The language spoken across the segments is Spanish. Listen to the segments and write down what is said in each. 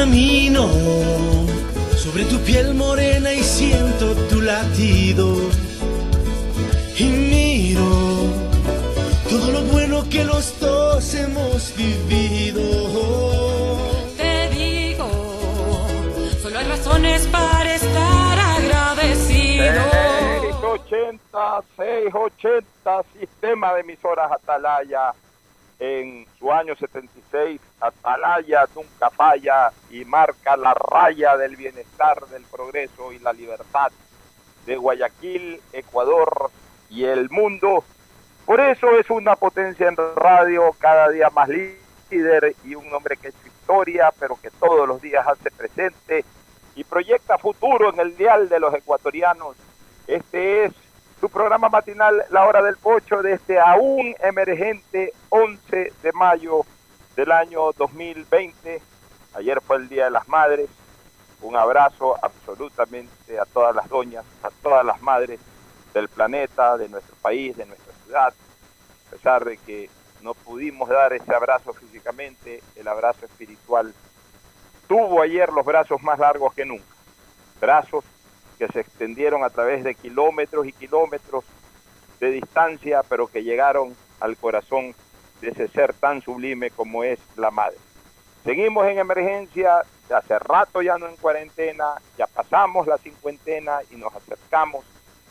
Camino sobre tu piel morena y siento tu latido. Y miro todo lo bueno que los dos hemos vivido. Te digo, solo hay razones para estar agradecido. 680, 680, sistema de emisoras Atalaya. En su año 76, Atalaya nunca falla y marca la raya del bienestar, del progreso y la libertad de Guayaquil, Ecuador y el mundo. Por eso es una potencia en radio, cada día más líder y un hombre que es historia, pero que todos los días hace presente y proyecta futuro en el dial de los ecuatorianos. Este es su programa matinal La Hora del Pocho de este aún emergente 11 de mayo del año 2020. Ayer fue el Día de las Madres. Un abrazo absolutamente a todas las doñas, a todas las madres del planeta, de nuestro país, de nuestra ciudad. A pesar de que no pudimos dar ese abrazo físicamente, el abrazo espiritual tuvo ayer los brazos más largos que nunca. Brazos que se extendieron a través de kilómetros y kilómetros de distancia, pero que llegaron al corazón de ese ser tan sublime como es la madre. Seguimos en emergencia, hace rato ya no en cuarentena, ya pasamos la cincuentena y nos acercamos,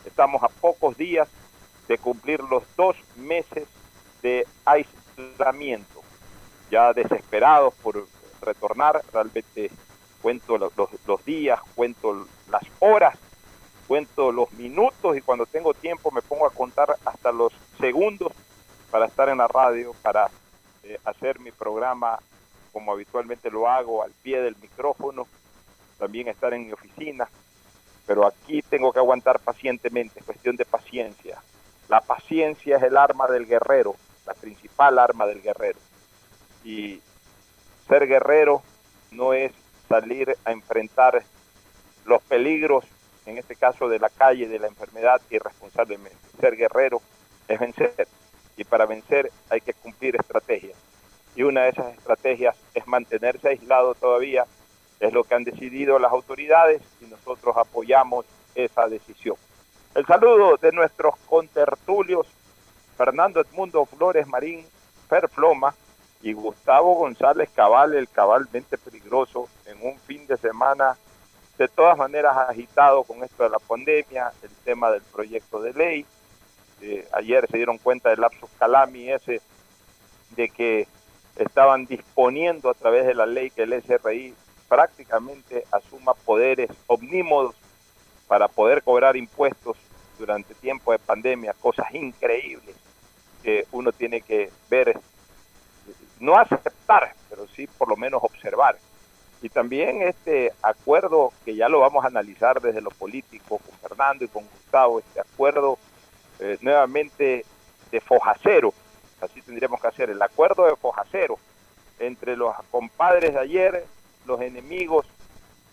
estamos a pocos días de cumplir los dos meses de aislamiento, ya desesperados por retornar, realmente cuento los, días, cuento las horas, cuento los minutos y cuando tengo tiempo me pongo a contar hasta los segundos para estar en la radio, para eh, hacer mi programa como habitualmente lo hago, al pie del micrófono, también estar en mi oficina, pero aquí tengo que aguantar pacientemente, es cuestión de paciencia. La paciencia es el arma del guerrero, la principal arma del guerrero. Y ser guerrero no es salir a enfrentar los peligros, en este caso de la calle, de la enfermedad, irresponsablemente. Ser guerrero es vencer. Y para vencer hay que cumplir estrategias. Y una de esas estrategias es mantenerse aislado todavía. Es lo que han decidido las autoridades y nosotros apoyamos esa decisión. El saludo de nuestros contertulios, Fernando Edmundo Flores Marín, Fer Floma, y Gustavo González Cabal, el cabalmente peligroso, en un fin de semana de todas maneras agitado con esto de la pandemia, el tema del proyecto de ley. Eh, ayer se dieron cuenta del lapsus calami ese de que estaban disponiendo a través de la ley que el SRI prácticamente asuma poderes omnímodos para poder cobrar impuestos durante tiempo de pandemia, cosas increíbles que uno tiene que ver no aceptar, pero sí por lo menos observar. Y también este acuerdo que ya lo vamos a analizar desde lo político con Fernando y con Gustavo, este acuerdo eh, nuevamente de fojacero, así tendríamos que hacer, el acuerdo de fojacero entre los compadres de ayer, los enemigos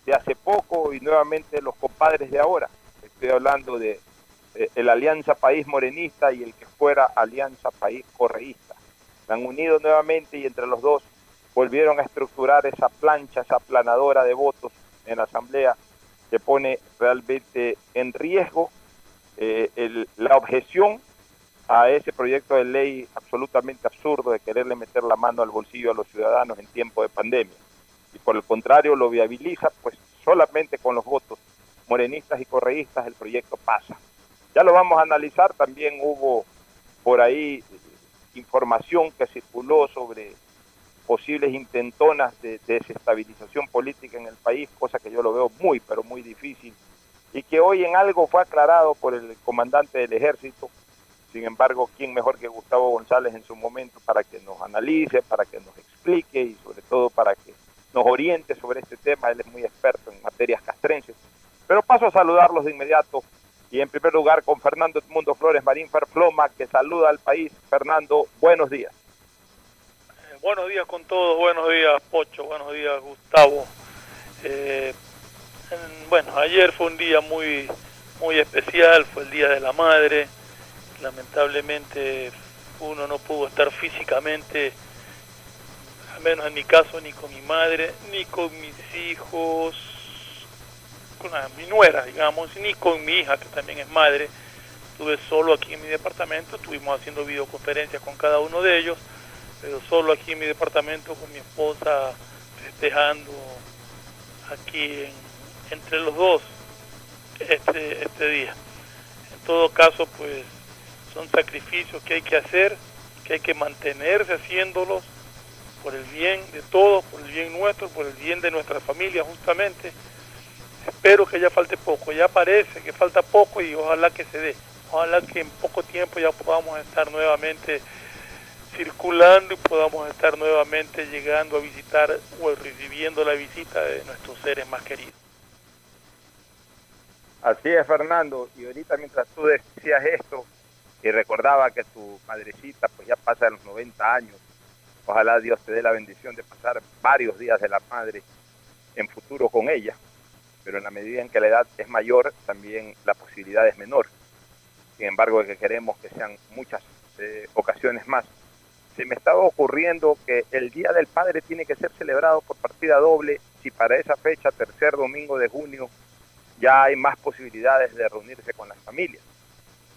de hace poco y nuevamente los compadres de ahora. Estoy hablando de eh, el Alianza País Morenista y el que fuera Alianza País Correísta se han unido nuevamente y entre los dos volvieron a estructurar esa plancha, esa planadora de votos en la Asamblea que pone realmente en riesgo eh, la objeción a ese proyecto de ley absolutamente absurdo de quererle meter la mano al bolsillo a los ciudadanos en tiempo de pandemia. Y por el contrario lo viabiliza, pues solamente con los votos morenistas y correístas el proyecto pasa. Ya lo vamos a analizar, también hubo por ahí información que circuló sobre posibles intentonas de, de desestabilización política en el país, cosa que yo lo veo muy, pero muy difícil, y que hoy en algo fue aclarado por el comandante del ejército. Sin embargo, ¿quién mejor que Gustavo González en su momento para que nos analice, para que nos explique y sobre todo para que nos oriente sobre este tema? Él es muy experto en materias castrenses. Pero paso a saludarlos de inmediato y en primer lugar con Fernando Edmundo Flores Marín Ferfloma, que saluda al país. Fernando, buenos días. Eh, Buenos días con todos, buenos días Pocho, buenos días Gustavo. Eh, en- bueno, ayer fue un día muy muy especial, fue el Día de la Madre. Lamentablemente uno no pudo estar físicamente, al menos en mi caso, ni con mi madre, ni con mis hijos, con la- mi nuera, digamos, ni con mi hija, que también es madre. Estuve solo aquí en mi departamento, estuvimos haciendo videoconferencias con cada uno de ellos pero solo aquí en mi departamento con mi esposa festejando aquí en- entre los dos este, este día. En todo caso, pues son sacrificios que hay que hacer, que hay que mantenerse haciéndolos por el bien de todos, por el bien nuestro, por el bien de nuestra familia justamente. Espero que ya falte poco, ya parece que falta poco y ojalá que se dé. Ojalá que en poco tiempo ya podamos estar nuevamente circulando y podamos estar nuevamente llegando a visitar o recibiendo la visita de nuestros seres más queridos. Así es, Fernando. Y ahorita mientras tú decías esto y recordaba que tu madrecita pues ya pasa de los 90 años, ojalá Dios te dé la bendición de pasar varios días de la madre en futuro con ella, pero en la medida en que la edad es mayor, también la posibilidad es menor. Sin embargo, que queremos que sean muchas eh, ocasiones más. Se me estaba ocurriendo que el Día del Padre tiene que ser celebrado por partida doble si para esa fecha, tercer domingo de junio, ya hay más posibilidades de reunirse con las familias.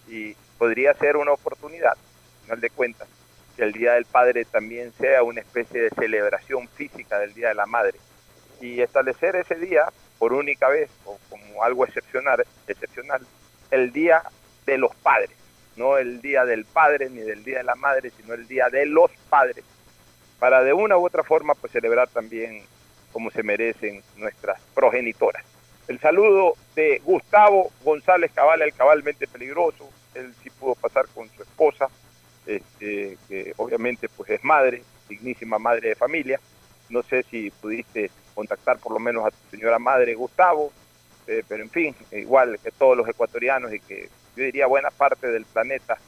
Y podría ser una oportunidad, al final de cuentas, que el Día del Padre también sea una especie de celebración física del Día de la Madre. Y establecer ese día, por única vez, o como algo excepcional, excepcional el Día de los Padres. No el Día del Padre ni del Día de la Madre, sino el Día de los Padres. Para de una u otra forma, pues celebrar también como se merecen nuestras progenitoras. El saludo de Gustavo González Cabal, el cabalmente peligroso. Él sí pudo pasar con su esposa, este, que obviamente pues es madre, dignísima madre de familia. No sé si pudiste contactar por lo menos a tu señora madre, Gustavo, eh, pero en fin, igual que todos los ecuatorianos y que yo diría buena parte del planeta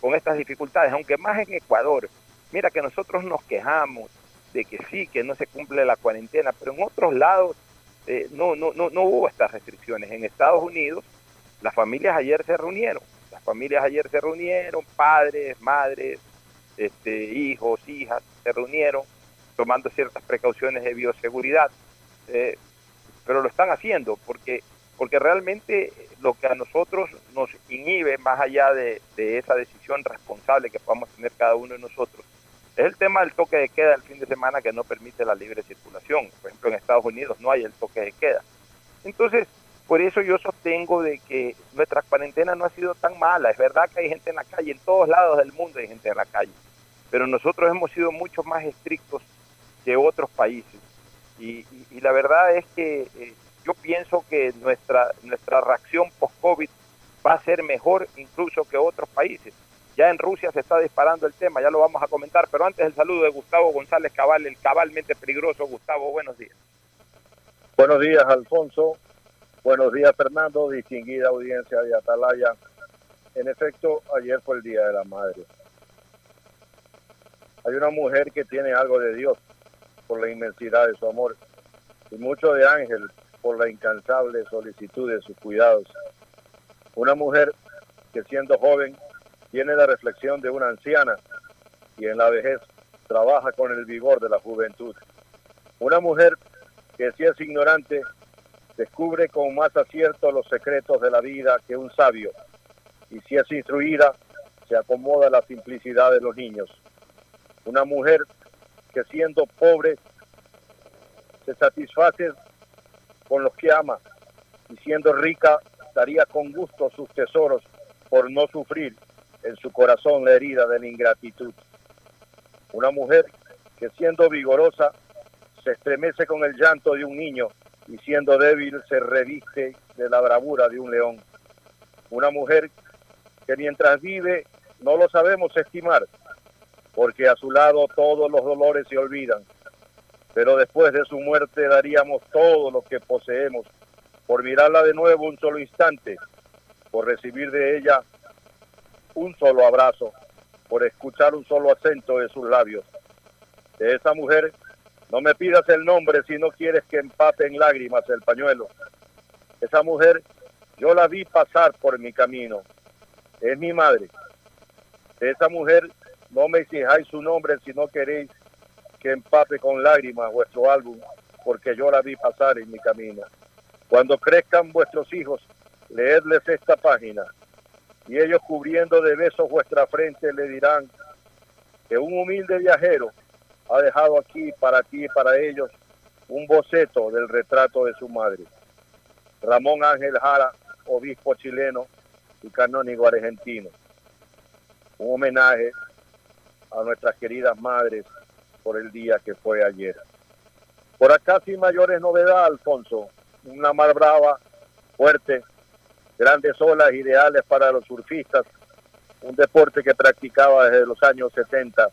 con estas dificultades, aunque más en Ecuador. Mira que nosotros nos quejamos de que sí, que no se cumple la cuarentena, pero en otros lados eh, no, no, no, no hubo estas restricciones. En Estados Unidos, las familias ayer se reunieron. Las familias ayer se reunieron, padres, madres, este, hijos, hijas, se reunieron tomando ciertas precauciones de bioseguridad. Eh, pero lo están haciendo porque, porque realmente lo que a nosotros nos inhibe, más allá de, de esa decisión responsable que podamos tener cada uno de nosotros, es el tema del toque de queda el fin de semana que no permite la libre circulación. Por ejemplo, en Estados Unidos no hay el toque de queda. Entonces, por eso yo sostengo de que nuestra cuarentena no ha sido tan mala. Es verdad que hay gente en la calle, en todos lados del mundo hay gente en la calle, pero nosotros hemos sido mucho más estrictos que otros países. Y la verdad es que eh, yo pienso que nuestra, nuestra reacción post-COVID va a ser mejor incluso que otros países. Ya en Rusia se está disparando el tema, ya lo vamos a comentar, pero antes el saludo de Gustavo González Cabal, el cabalmente peligroso. Gustavo, buenos días. Buenos días, Alfonso. Buenos días, Fernando, distinguida audiencia de Atalaya. En efecto, ayer fue el Día de la Madre. Hay una mujer que tiene algo de Dios por la inmensidad de su amor y mucho de ángel por la incansable solicitud de sus cuidados. Una mujer que siendo joven tiene la reflexión de una anciana y en la vejez trabaja con el vigor de la juventud. Una mujer que si es ignorante descubre con más acierto los secretos de la vida que un sabio y si es instruida, se acomoda a la simplicidad de los niños. Una mujer que siendo pobre se satisface con los que ama y siendo rica daría con gusto sus tesoros por no sufrir en su corazón la herida de la ingratitud. Una mujer que siendo vigorosa se estremece con el llanto de un niño y siendo débil se reviste de la bravura de un león. Una mujer que mientras vive no lo sabemos estimar, porque a su lado todos los dolores se olvidan, pero después de su muerte daríamos todo lo que poseemos por mirarla de nuevo un solo instante, por recibir de ella un solo abrazo, por escuchar un solo acento de sus labios. De esa mujer no me pidas el nombre si no quieres que empape en lágrimas el pañuelo. Esa mujer yo la vi pasar por mi camino. Es mi madre. De esa mujer no me exijáis su nombre si no queréis que empape con lágrimas vuestro álbum, porque yo la vi pasar en mi camino. Cuando crezcan vuestros hijos, leedles esta página, y ellos cubriendo de besos vuestra frente le dirán que un humilde viajero ha dejado aquí para ti y para ellos un boceto del retrato de su madre. Ramón Ángel Jara, obispo chileno y canónigo argentino. Un homenaje a nuestras queridas madres por el día que fue ayer. Por acá sin mayores novedades, Alfonso. Una mar brava, fuerte, grandes olas ideales para los surfistas, un deporte que practicaba desde los años 70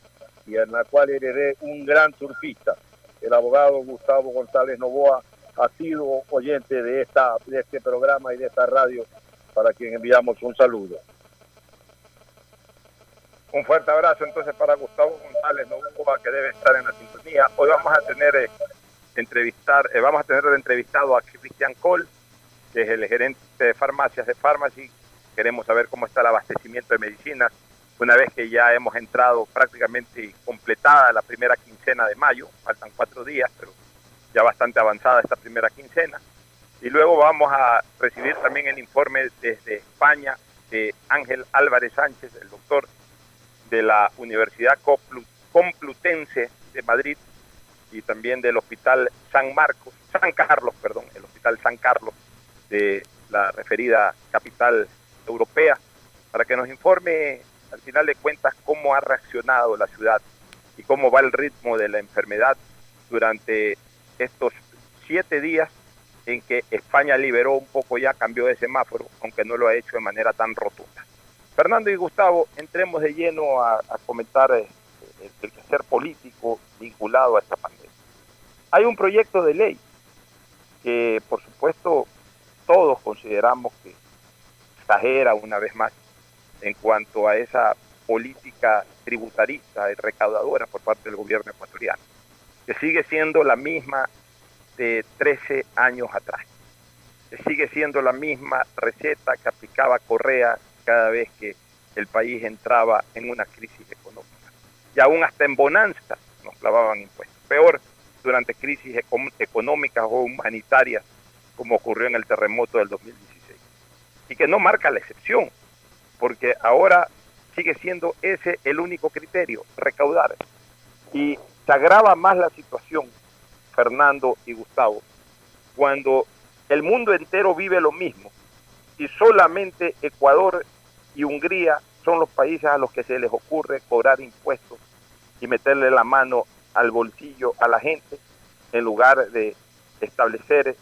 y en la cual heredé un gran surfista, el abogado Gustavo González Novoa, ha sido oyente de, esta, de este programa y de esta radio, para quien enviamos un saludo. Un fuerte abrazo entonces para Gustavo González Novoa, que debe estar en la sintonía. Hoy vamos a tener eh, entrevistar, eh, vamos a tener entrevistado a Cristian Cole, que es el gerente de farmacias de Pharmacy. Queremos saber cómo está el abastecimiento de medicinas una vez que ya hemos entrado prácticamente completada la primera quincena de mayo, faltan cuatro días, pero ya bastante avanzada esta primera quincena. Y luego vamos a recibir también el informe desde España de Ángel Álvarez Sánchez, el doctor de la Universidad Complutense de Madrid y también del Hospital San Marcos, San Carlos, perdón, el Hospital San Carlos de la referida capital europea, para que nos informe al final de cuentas cómo ha reaccionado la ciudad y cómo va el ritmo de la enfermedad durante estos siete días en que España liberó un poco ya, cambió de semáforo, aunque no lo ha hecho de manera tan rotunda. Fernando y Gustavo, entremos de lleno a, comentar eh, el quehacer político vinculado a esta pandemia. Hay un proyecto de ley que, por supuesto, todos consideramos que exagera una vez más en cuanto a esa política tributarista y recaudadora por parte del gobierno ecuatoriano, que sigue siendo la misma de 13 años atrás, que sigue siendo la misma receta que aplicaba Correa cada vez que el país entraba en una crisis económica. Y aún hasta en bonanza nos clavaban impuestos. Peor durante crisis económicas o humanitarias como ocurrió en el terremoto del 2016. Y que no marca la excepción porque ahora sigue siendo ese el único criterio, recaudar. Y se agrava más la situación, Fernando y Gustavo, cuando el mundo entero vive lo mismo y solamente Ecuador y Hungría son los países a los que se les ocurre cobrar impuestos y meterle la mano al bolsillo a la gente en lugar de establecer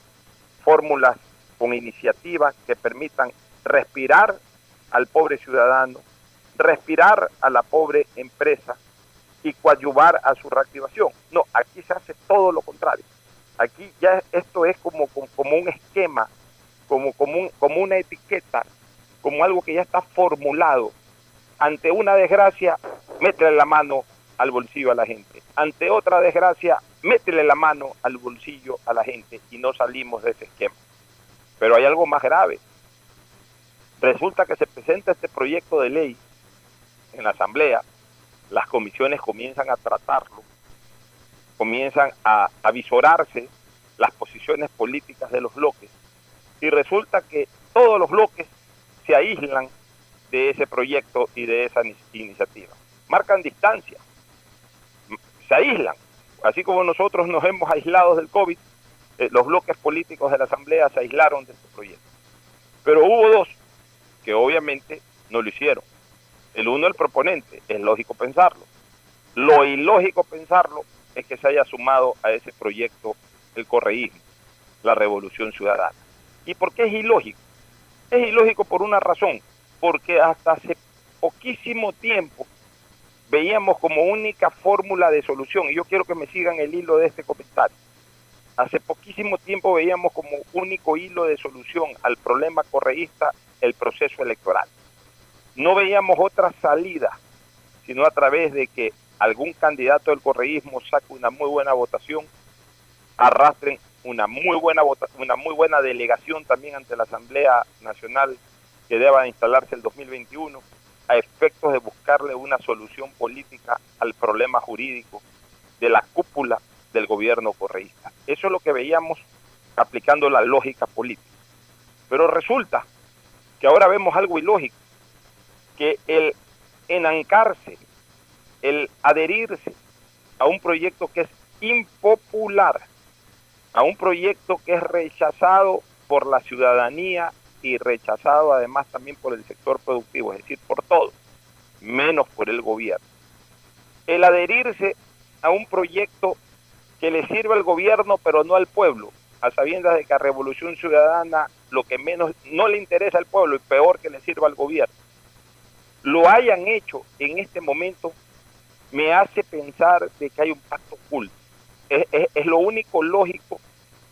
fórmulas con iniciativas que permitan respirar al pobre ciudadano, respirar a la pobre empresa y coadyuvar a su reactivación. No, aquí se hace todo lo contrario. Aquí ya esto es como, como, un esquema, como, como, como una etiqueta, como algo que ya está formulado. Ante una desgracia, métele la mano al bolsillo a la gente. Ante otra desgracia, métele la mano al bolsillo a la gente y no salimos de ese esquema. Pero hay algo más grave. Resulta que se presenta este proyecto de ley en la Asamblea, las comisiones comienzan a tratarlo, comienzan a avisorarse las posiciones políticas de los bloques y resulta que todos los bloques se aíslan de ese proyecto y de esa iniciativa. Marcan distancia, se aíslan, así como nosotros nos hemos aislado del COVID, eh, los bloques políticos de la Asamblea se aislaron de este proyecto. Pero hubo dos que obviamente no lo hicieron. El uno, el proponente, es lógico pensarlo. Lo ilógico pensarlo es que se haya sumado a ese proyecto el correísmo, la revolución ciudadana. ¿Y por qué es ilógico? Es ilógico por una razón, porque hasta hace poquísimo tiempo veíamos como única fórmula de solución, y yo quiero que me sigan el hilo de este comentario, hace poquísimo tiempo veíamos como único hilo de solución al problema correísta el proceso electoral. No veíamos otra salida, sino a través de que algún candidato del correísmo saque una muy buena votación, arrastren una muy buena una muy buena delegación también ante la Asamblea Nacional que deba instalarse el 2021 a efectos de buscarle una solución política al problema jurídico de la cúpula del gobierno correísta. Eso es lo que veíamos aplicando la lógica política. Pero resulta que ahora vemos algo ilógico, que el enancarse, el adherirse a un proyecto que es impopular, a un proyecto que es rechazado por la ciudadanía y rechazado además también por el sector productivo, es decir, por todo, menos por el gobierno. El adherirse a un proyecto que le sirva al gobierno pero no al pueblo, a sabiendas de que a Revolución Ciudadana lo que menos no le interesa al pueblo y peor que le sirva al gobierno, lo hayan hecho en este momento me hace pensar de que hay un pacto oculto. Es, es, lo único lógico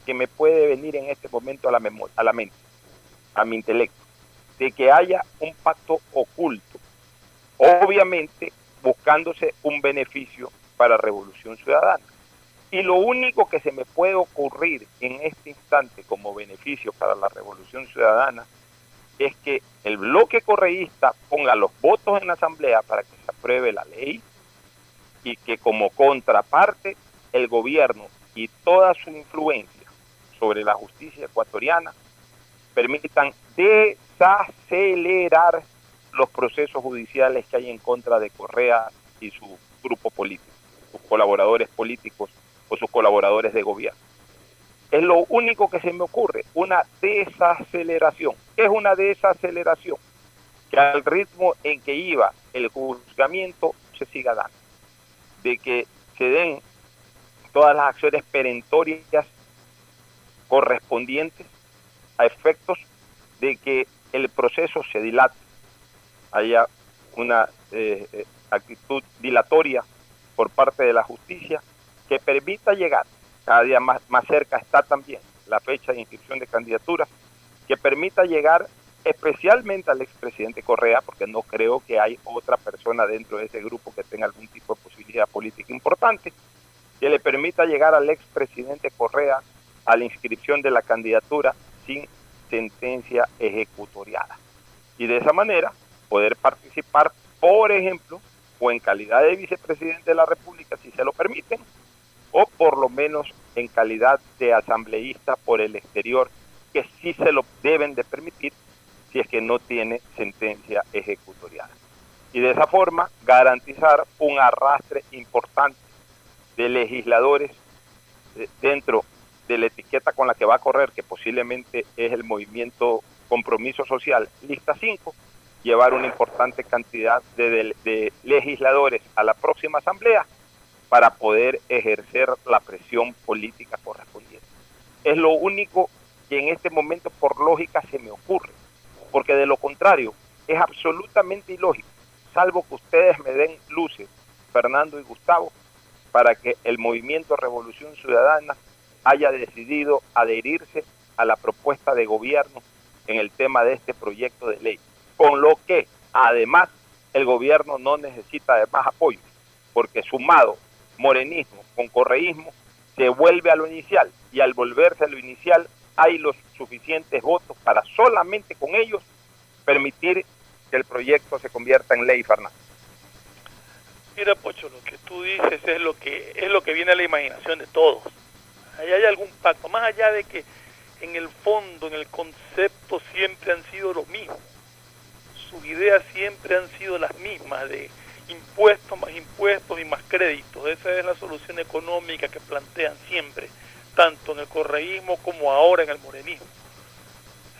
que me puede venir en este momento a la, memoria, a la mente a mi intelecto, de que haya un pacto oculto, obviamente buscándose un beneficio para Revolución Ciudadana. Y lo único que se me puede ocurrir en este instante como beneficio para la Revolución Ciudadana es que el bloque correísta ponga los votos en la Asamblea para que se apruebe la ley y que como contraparte el gobierno y toda su influencia sobre la justicia ecuatoriana permitan desacelerar los procesos judiciales que hay en contra de Correa y su grupo político, sus colaboradores políticos o sus colaboradores de gobierno. Es lo único que se me ocurre, una desaceleración. ¿Qué es una desaceleración? Que al ritmo en que iba el juzgamiento se siga dando, de que se den todas las acciones perentorias correspondientes a efectos de que el proceso se dilate, haya una eh, eh, actitud dilatoria por parte de la justicia que permita llegar, cada día más, más cerca está también la fecha de inscripción de candidaturas, que permita llegar especialmente al expresidente Correa, porque no creo que hay otra persona dentro de ese grupo que tenga algún tipo de posibilidad política importante, que le permita llegar al expresidente Correa a la inscripción de la candidatura sin sentencia ejecutoriada. Y de esa manera poder participar, por ejemplo, o en calidad de vicepresidente de la República, si se lo permiten, o por lo menos en calidad de asambleísta por el exterior, que sí se lo deben de permitir si es que no tiene sentencia ejecutoriada. Y de esa forma garantizar un arrastre importante de legisladores eh, dentro de la etiqueta con la que va a correr, que posiblemente es el movimiento Compromiso Social, lista 5, llevar una importante cantidad de, legisladores a la próxima asamblea para poder ejercer la presión política correspondiente. Es lo único que en este momento por lógica se me ocurre, porque de lo contrario es absolutamente ilógico, salvo que ustedes me den luces, Fernando y Gustavo, para que el movimiento Revolución Ciudadana haya decidido adherirse a la propuesta de gobierno en el tema de este proyecto de ley, con lo que además el gobierno no necesita de más apoyo, porque sumado morenismo con correísmo se vuelve a lo inicial y al volverse a lo inicial hay los suficientes votos para solamente con ellos permitir que el proyecto se convierta en ley, Fernando. Mira, Pocho, lo que tú dices es lo que es lo que viene a la imaginación de todos ahí hay algún pacto, más allá de que en el fondo, en el concepto, siempre han sido lo mismo. Sus sus ideas siempre han sido las mismas, de impuestos más impuestos y más créditos. Esa es la solución económica que plantean siempre, tanto en el correísmo como ahora en el morenismo.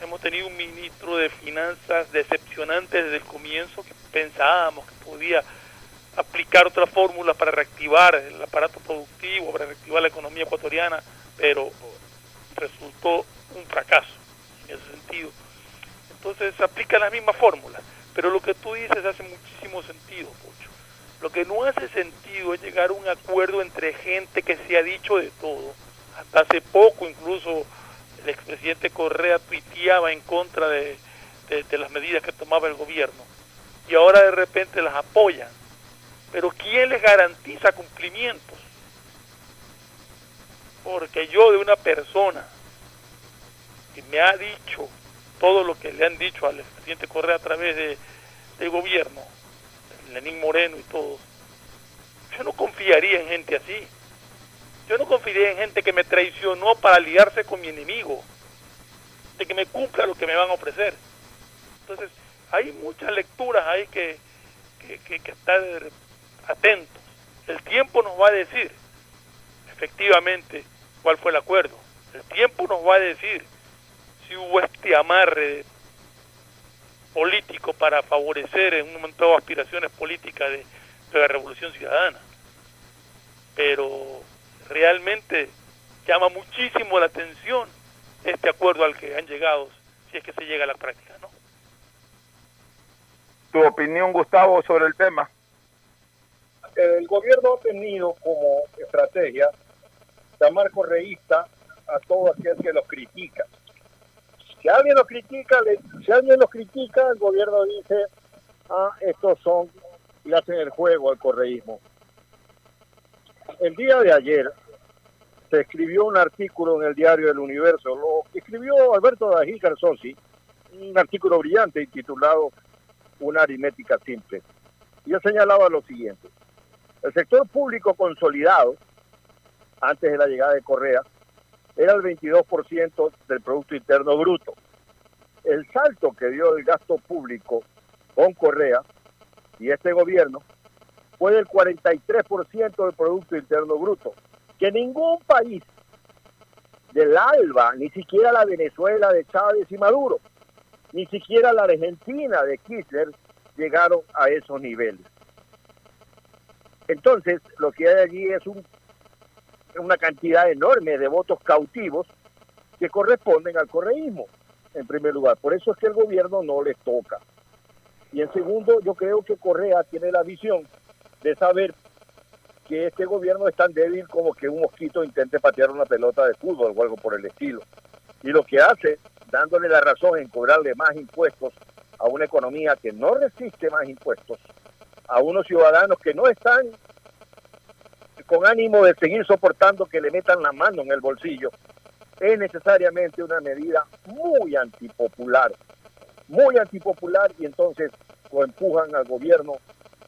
Hemos tenido un ministro de finanzas decepcionante desde el comienzo que pensábamos que podía aplicar otra fórmula para reactivar el aparato productivo, para reactivar la economía ecuatoriana, pero resultó un fracaso en ese sentido. Entonces se aplica la misma fórmula, pero lo que tú dices hace muchísimo sentido, Pocho. Lo que no hace sentido es llegar a un acuerdo entre gente que se ha dicho de todo. Hasta hace poco incluso el expresidente Correa tuiteaba en contra de, de las medidas que tomaba el gobierno y ahora de repente las apoyan. Pero ¿quién les garantiza cumplimientos? Porque yo de una persona que me ha dicho todo lo que le han dicho al presidente Correa a través de, del gobierno, Lenín Moreno y todo, yo no confiaría en gente así. Yo no confiaría en gente que me traicionó para aliarse con mi enemigo, de que me cumpla lo que me van a ofrecer. Entonces, hay muchas lecturas ahí que, que, que, que estar atentos. El tiempo nos va a decir, efectivamente, cuál fue el acuerdo. El tiempo nos va a decir si hubo este amarre político para favorecer en un momento aspiraciones políticas de, la revolución ciudadana. Pero realmente llama muchísimo la atención este acuerdo al que han llegado, si es que se llega a la práctica, ¿no? Tu opinión, Gustavo, sobre el tema. El gobierno ha tenido como estrategia llamar correísta a todo aquel que los critica. Si alguien los critica, le, si alguien los critica, el gobierno dice, ah, estos son, y hacen el juego al correísmo. El día de ayer se escribió un artículo en el diario El Universo, lo escribió Alberto Dají Garzosi, un artículo brillante titulado Una aritmética simple. Y él señalaba lo siguiente. El sector público consolidado, antes de la llegada de Correa, era el 22% del Producto Interno Bruto. El salto que dio el gasto público con Correa y este gobierno fue del 43% del Producto Interno Bruto, que ningún país del ALBA, ni siquiera la Venezuela de Chávez y Maduro, ni siquiera la Argentina de Kirchner llegaron a esos niveles. Entonces, lo que hay allí es un, una cantidad enorme de votos cautivos que corresponden al correísmo, en primer lugar. Por eso es que el gobierno no les toca. Y en segundo, yo creo que Correa tiene la visión de saber que este gobierno es tan débil como que un mosquito intente patear una pelota de fútbol o algo por el estilo. Y lo que hace, dándole la razón en cobrarle más impuestos a una economía que no resiste más impuestos, a unos ciudadanos que no están con ánimo de seguir soportando que le metan la mano en el bolsillo, es necesariamente una medida muy antipopular, muy antipopular y entonces lo empujan al gobierno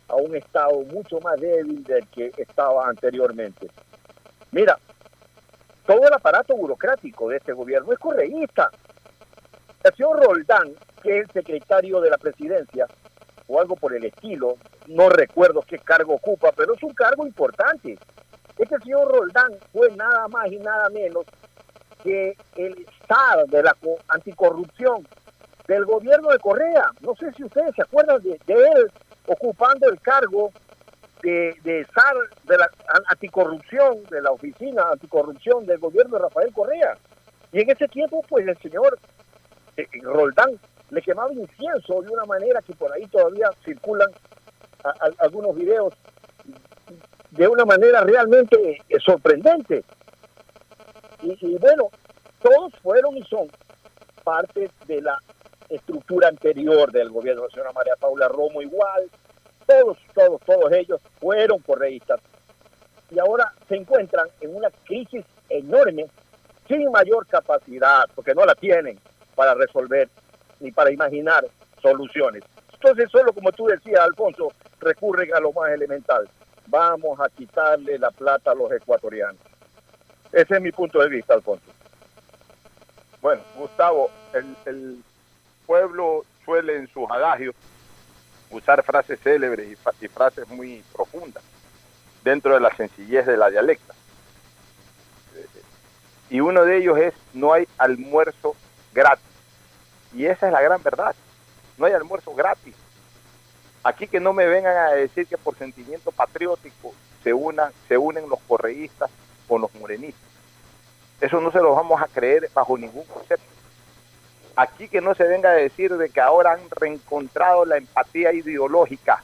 a un estado mucho más débil del que estaba anteriormente. Mira, todo el aparato burocrático de este gobierno es correísta. El señor Roldán, que es el secretario de la presidencia, o algo por el estilo, no recuerdo qué cargo ocupa, pero es un cargo importante. Este señor Roldán fue nada más y nada menos que el SAR de la anticorrupción del gobierno de Correa. No sé si ustedes se acuerdan de, de él ocupando el cargo de, de SAR de la anticorrupción, de la oficina anticorrupción del gobierno de Rafael Correa. Y en ese tiempo, pues el señor eh, Roldán le quemaba incienso de una manera que por ahí todavía circulan algunos videos de una manera realmente eh, sorprendente. Y, y, bueno, todos fueron y son parte de la estructura anterior del gobierno de la señora María Paula Romo igual, todos, todos, todos ellos fueron correístas y ahora se encuentran en una crisis enorme sin mayor capacidad, porque no la tienen para resolver ni para imaginar soluciones. Entonces, solo como tú decías, Alfonso, recurren a lo más elemental. Vamos a quitarle la plata a los ecuatorianos. Ese es mi punto de vista, Alfonso. Bueno, Gustavo, el, el pueblo suele en sus adagios usar frases célebres y, frases muy profundas dentro de la sencillez de la dialecta. Eh, Y uno de ellos es, no hay almuerzo gratis. Y esa es la gran verdad. No hay almuerzo gratis. Aquí que no me vengan a decir que por sentimiento patriótico se, se unen los correístas con los morenistas. Eso no se lo vamos a creer bajo ningún concepto. Aquí que no se venga a decir de que ahora han reencontrado la empatía ideológica.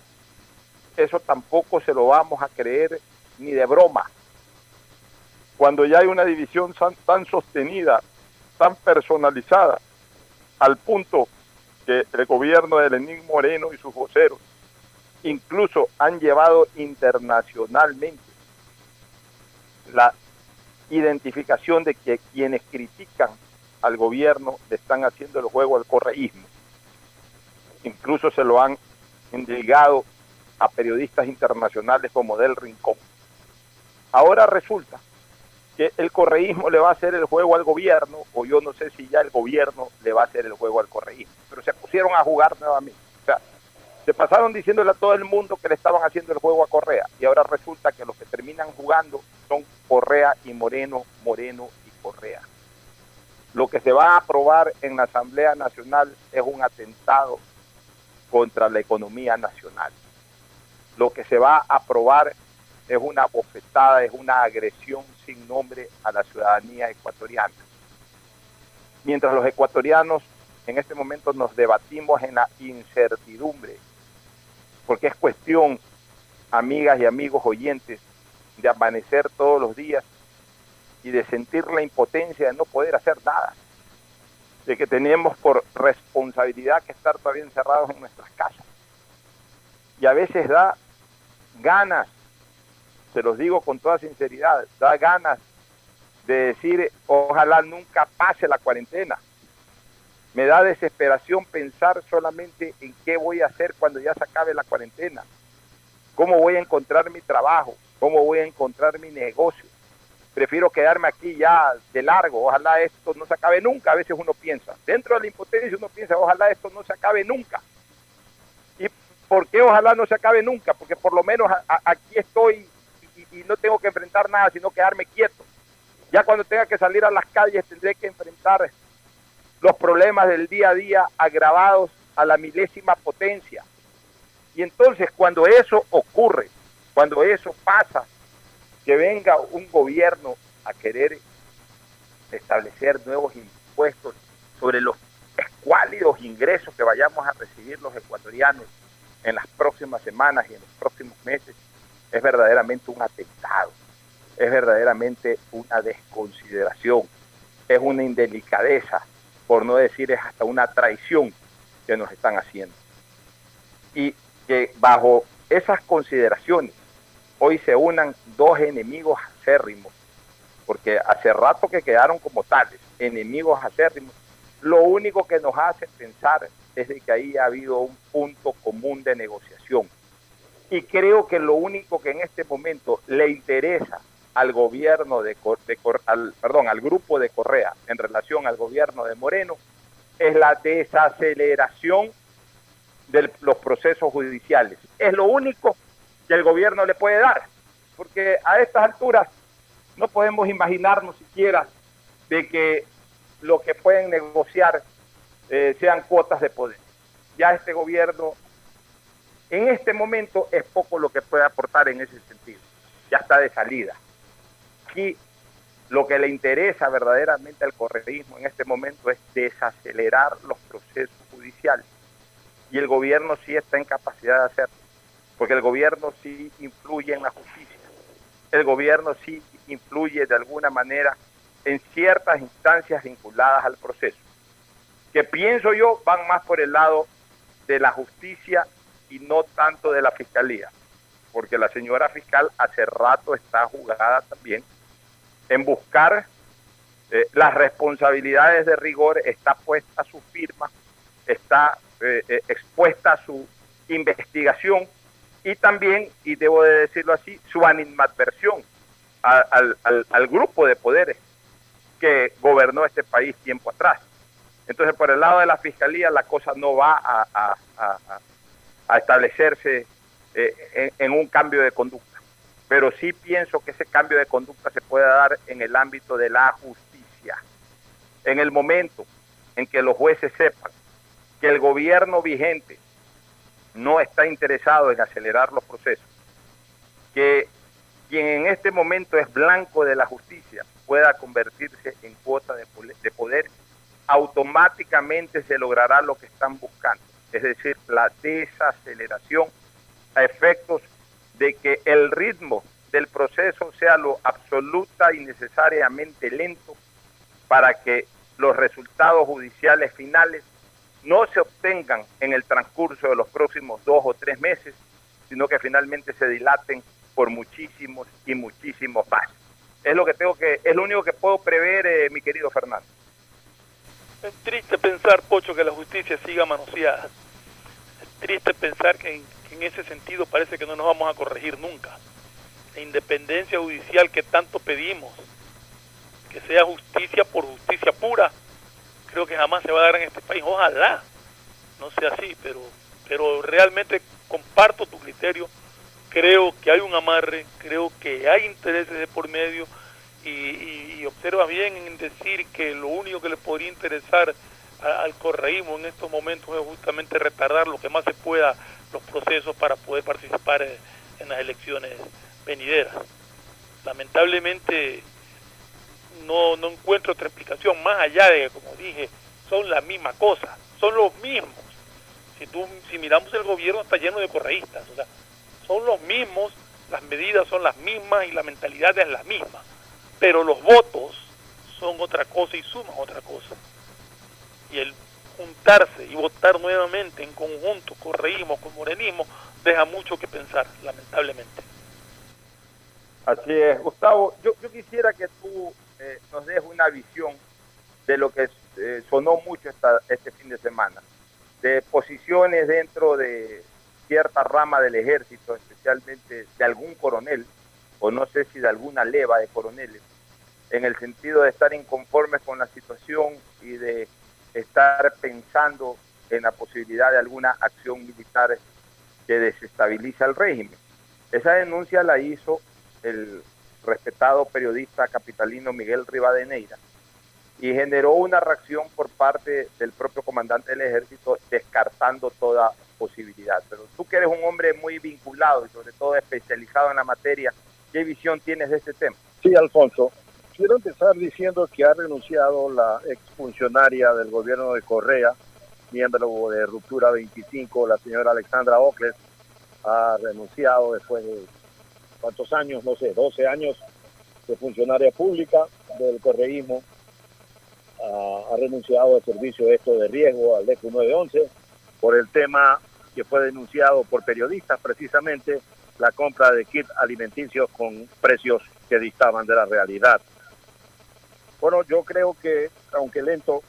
Eso tampoco se lo vamos a creer ni de broma. Cuando ya hay una división tan, tan sostenida, tan personalizada, al punto que el gobierno de Lenín Moreno y sus voceros incluso han llevado internacionalmente la identificación de que quienes critican al gobierno le están haciendo el juego al correísmo. Incluso se lo han indicado a periodistas internacionales como Del Rincón. Ahora resulta que el correísmo le va a hacer el juego al gobierno, o yo no sé si ya el gobierno le va a hacer el juego al correísmo, pero se pusieron a jugar nuevamente. O sea, se pasaron diciéndole a todo el mundo que le estaban haciendo el juego a Correa, y ahora resulta que los que terminan jugando son Correa y Moreno, Moreno y Correa. Lo que se va a aprobar en la Asamblea Nacional es un atentado contra la economía nacional. Lo que se va a aprobar es una bofetada, es una agresión sin nombre a la ciudadanía ecuatoriana. Mientras los ecuatorianos en este momento nos debatimos en la incertidumbre, porque es cuestión, amigas y amigos oyentes, de amanecer todos los días y de sentir la impotencia de no poder hacer nada, de que tenemos por responsabilidad que estar todavía encerrados en nuestras casas. Y a veces da ganas se los digo con toda sinceridad, da ganas de decir, ojalá nunca pase la cuarentena. Me da desesperación pensar solamente en qué voy a hacer cuando ya se acabe la cuarentena. ¿Cómo voy a encontrar mi trabajo? ¿Cómo voy a encontrar mi negocio? Prefiero quedarme aquí ya de largo. Ojalá esto no se acabe nunca. A veces uno piensa. Dentro de la impotencia uno piensa, ojalá esto no se acabe nunca. ¿Y por qué ojalá no se acabe nunca? Porque por lo menos aquí estoy y, no tengo que enfrentar nada, sino quedarme quieto. Ya cuando tenga que salir a las calles tendré que enfrentar los problemas del día a día agravados a la milésima potencia. Y entonces cuando eso ocurre, cuando eso pasa, que venga un gobierno a querer establecer nuevos impuestos sobre los escuálidos ingresos que vayamos a recibir los ecuatorianos en las próximas semanas y en los próximos meses, es verdaderamente un atentado, es verdaderamente una desconsideración, es una indelicadeza, por no decir es hasta una traición que nos están haciendo. Y que bajo esas consideraciones hoy se unan dos enemigos acérrimos, porque hace rato que quedaron como tales, enemigos acérrimos, lo único que nos hace pensar es de que ahí ha habido un punto común de negociación. Y creo que lo único que en este momento le interesa al gobierno de, de al, perdón, al grupo de Correa en relación al gobierno de Moreno es la desaceleración de los procesos judiciales. Es lo único que el gobierno le puede dar, porque a estas alturas no podemos imaginarnos siquiera de que lo que pueden negociar eh, sean cuotas de poder. Ya este gobierno, en este momento, es poco lo que puede aportar en ese sentido. Ya está de salida. Aquí lo que le interesa verdaderamente al correísmo en este momento es desacelerar los procesos judiciales. Y el gobierno sí está en capacidad de hacerlo, porque el gobierno sí influye en la justicia. El gobierno sí influye de alguna manera en ciertas instancias vinculadas al proceso, que pienso yo van más por el lado de la justicia y no tanto de la fiscalía, porque la señora fiscal hace rato está jugada también en buscar eh, las responsabilidades de rigor, está puesta su firma, está eh, eh, expuesta su investigación y también, y debo de decirlo así, su animadversión al grupo de poderes que gobernó este país tiempo atrás. Entonces, por el lado de la fiscalía, la cosa no va a, a- a- a- establecerse eh, en, un cambio de conducta. Pero sí pienso que ese cambio de conducta se puede dar en el ámbito de la justicia. En el momento en que los jueces sepan que el gobierno vigente no está interesado en acelerar los procesos, que quien en este momento es blanco de la justicia pueda convertirse en cuota de poder, automáticamente se logrará lo que están buscando, es decir, la desaceleración a efectos de que el ritmo del proceso sea lo absoluta y necesariamente lento para que los resultados judiciales finales no se obtengan en el transcurso de los próximos dos o tres meses, sino que finalmente se dilaten por muchísimos y muchísimos más. Es lo que tengo que, es lo único que puedo prever, eh, mi querido Fernando. Es triste pensar, Pocho, que la justicia siga manoseada. Triste pensar que en, que en ese sentido parece que no nos vamos a corregir nunca. La independencia judicial que tanto pedimos, que sea justicia por justicia pura, creo que jamás se va a dar en este país. Ojalá no sea así, pero, pero realmente comparto tu criterio. Creo que hay un amarre, creo que hay intereses de por medio y, observa bien en decir que lo único que le podría interesar al correísmo en estos momentos es justamente retardar lo que más se pueda los procesos para poder participar en las elecciones venideras. Lamentablemente no, no encuentro otra explicación más allá de que, como dije, son la misma cosa, son los mismos. Si, tú, si miramos el gobierno está lleno de correístas, o sea, son los mismos, las medidas son las mismas y la mentalidad es la misma, pero los votos son otra cosa y suman otra cosa. Y el juntarse y votar nuevamente en conjunto, correísmo, con morenismo, deja mucho que pensar, lamentablemente. Así es, Gustavo, yo, yo quisiera que tú eh, nos deje una visión de lo que eh, sonó mucho esta, este fin de semana, de posiciones dentro de cierta rama del ejército, especialmente de algún coronel, o no sé si de alguna leva de coroneles, en el sentido de estar inconformes con la situación y de estar pensando en la posibilidad de alguna acción militar que desestabiliza el régimen. Esa denuncia la hizo el respetado periodista capitalino Miguel Rivadeneira y generó una reacción por parte del propio comandante del ejército descartando toda posibilidad. Pero tú que eres un hombre muy vinculado y sobre todo especializado en la materia, ¿qué visión tienes de este tema? Sí, Alfonso. Quiero empezar diciendo que ha renunciado la exfuncionaria del gobierno de Correa, miembro de Ruptura 25, la señora Alexandra Ocles, ha renunciado después de cuántos años, no sé, 12 años de funcionaria pública del correísmo, ha, renunciado al servicio esto de riesgo, al DECU 911, por el tema que fue denunciado por periodistas precisamente, la compra de kits alimenticios con precios que distaban de la realidad. Bueno, yo creo que, aunque lento,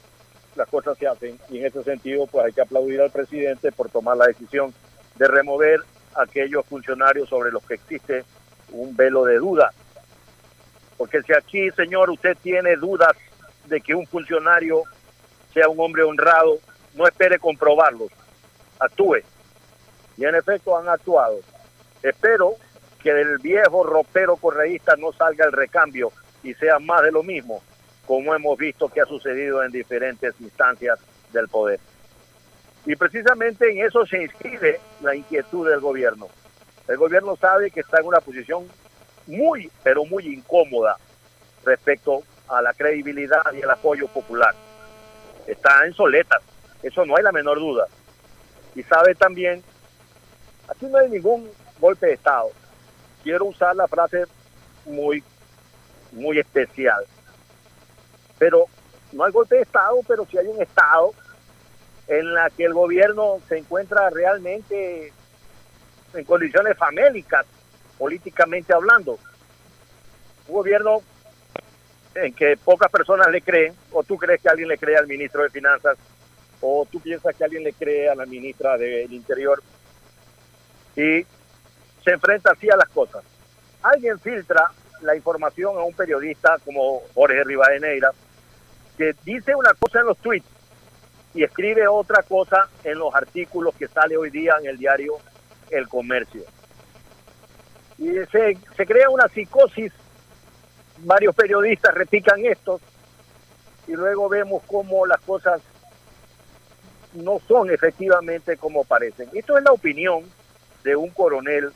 las cosas se hacen y en ese sentido pues hay que aplaudir al presidente por tomar la decisión de remover aquellos funcionarios sobre los que existe un velo de duda. Porque si aquí, señor, usted tiene dudas de que un funcionario sea un hombre honrado, no espere comprobarlos, actúe. Y en efecto han actuado. Espero que del viejo ropero correísta no salga el recambio y sea más de lo mismo, como hemos visto que ha sucedido en diferentes instancias del poder. Y precisamente en eso se inscribe la inquietud del gobierno. El gobierno sabe que está en una posición muy, pero muy incómoda respecto a la credibilidad y el apoyo popular. Está en soletas, eso no hay la menor duda. Y sabe también, aquí no hay ningún golpe de Estado. Quiero usar la frase muy, muy especial. Pero no hay golpe de Estado, pero sí hay un Estado en la que el gobierno se encuentra realmente en condiciones famélicas, políticamente hablando. Un gobierno en que pocas personas le creen, o tú crees que alguien le cree al ministro de Finanzas, o tú piensas que alguien le cree a la ministra del Interior, y se enfrenta así a las cosas. Alguien filtra la información a un periodista como Jorge Rivadeneira, que dice una cosa en los tweets, y escribe otra cosa en los artículos que sale hoy día en el diario El Comercio. Y se, crea una psicosis, varios periodistas repican esto, y luego vemos cómo las cosas no son efectivamente como parecen. Esto es la opinión de un coronel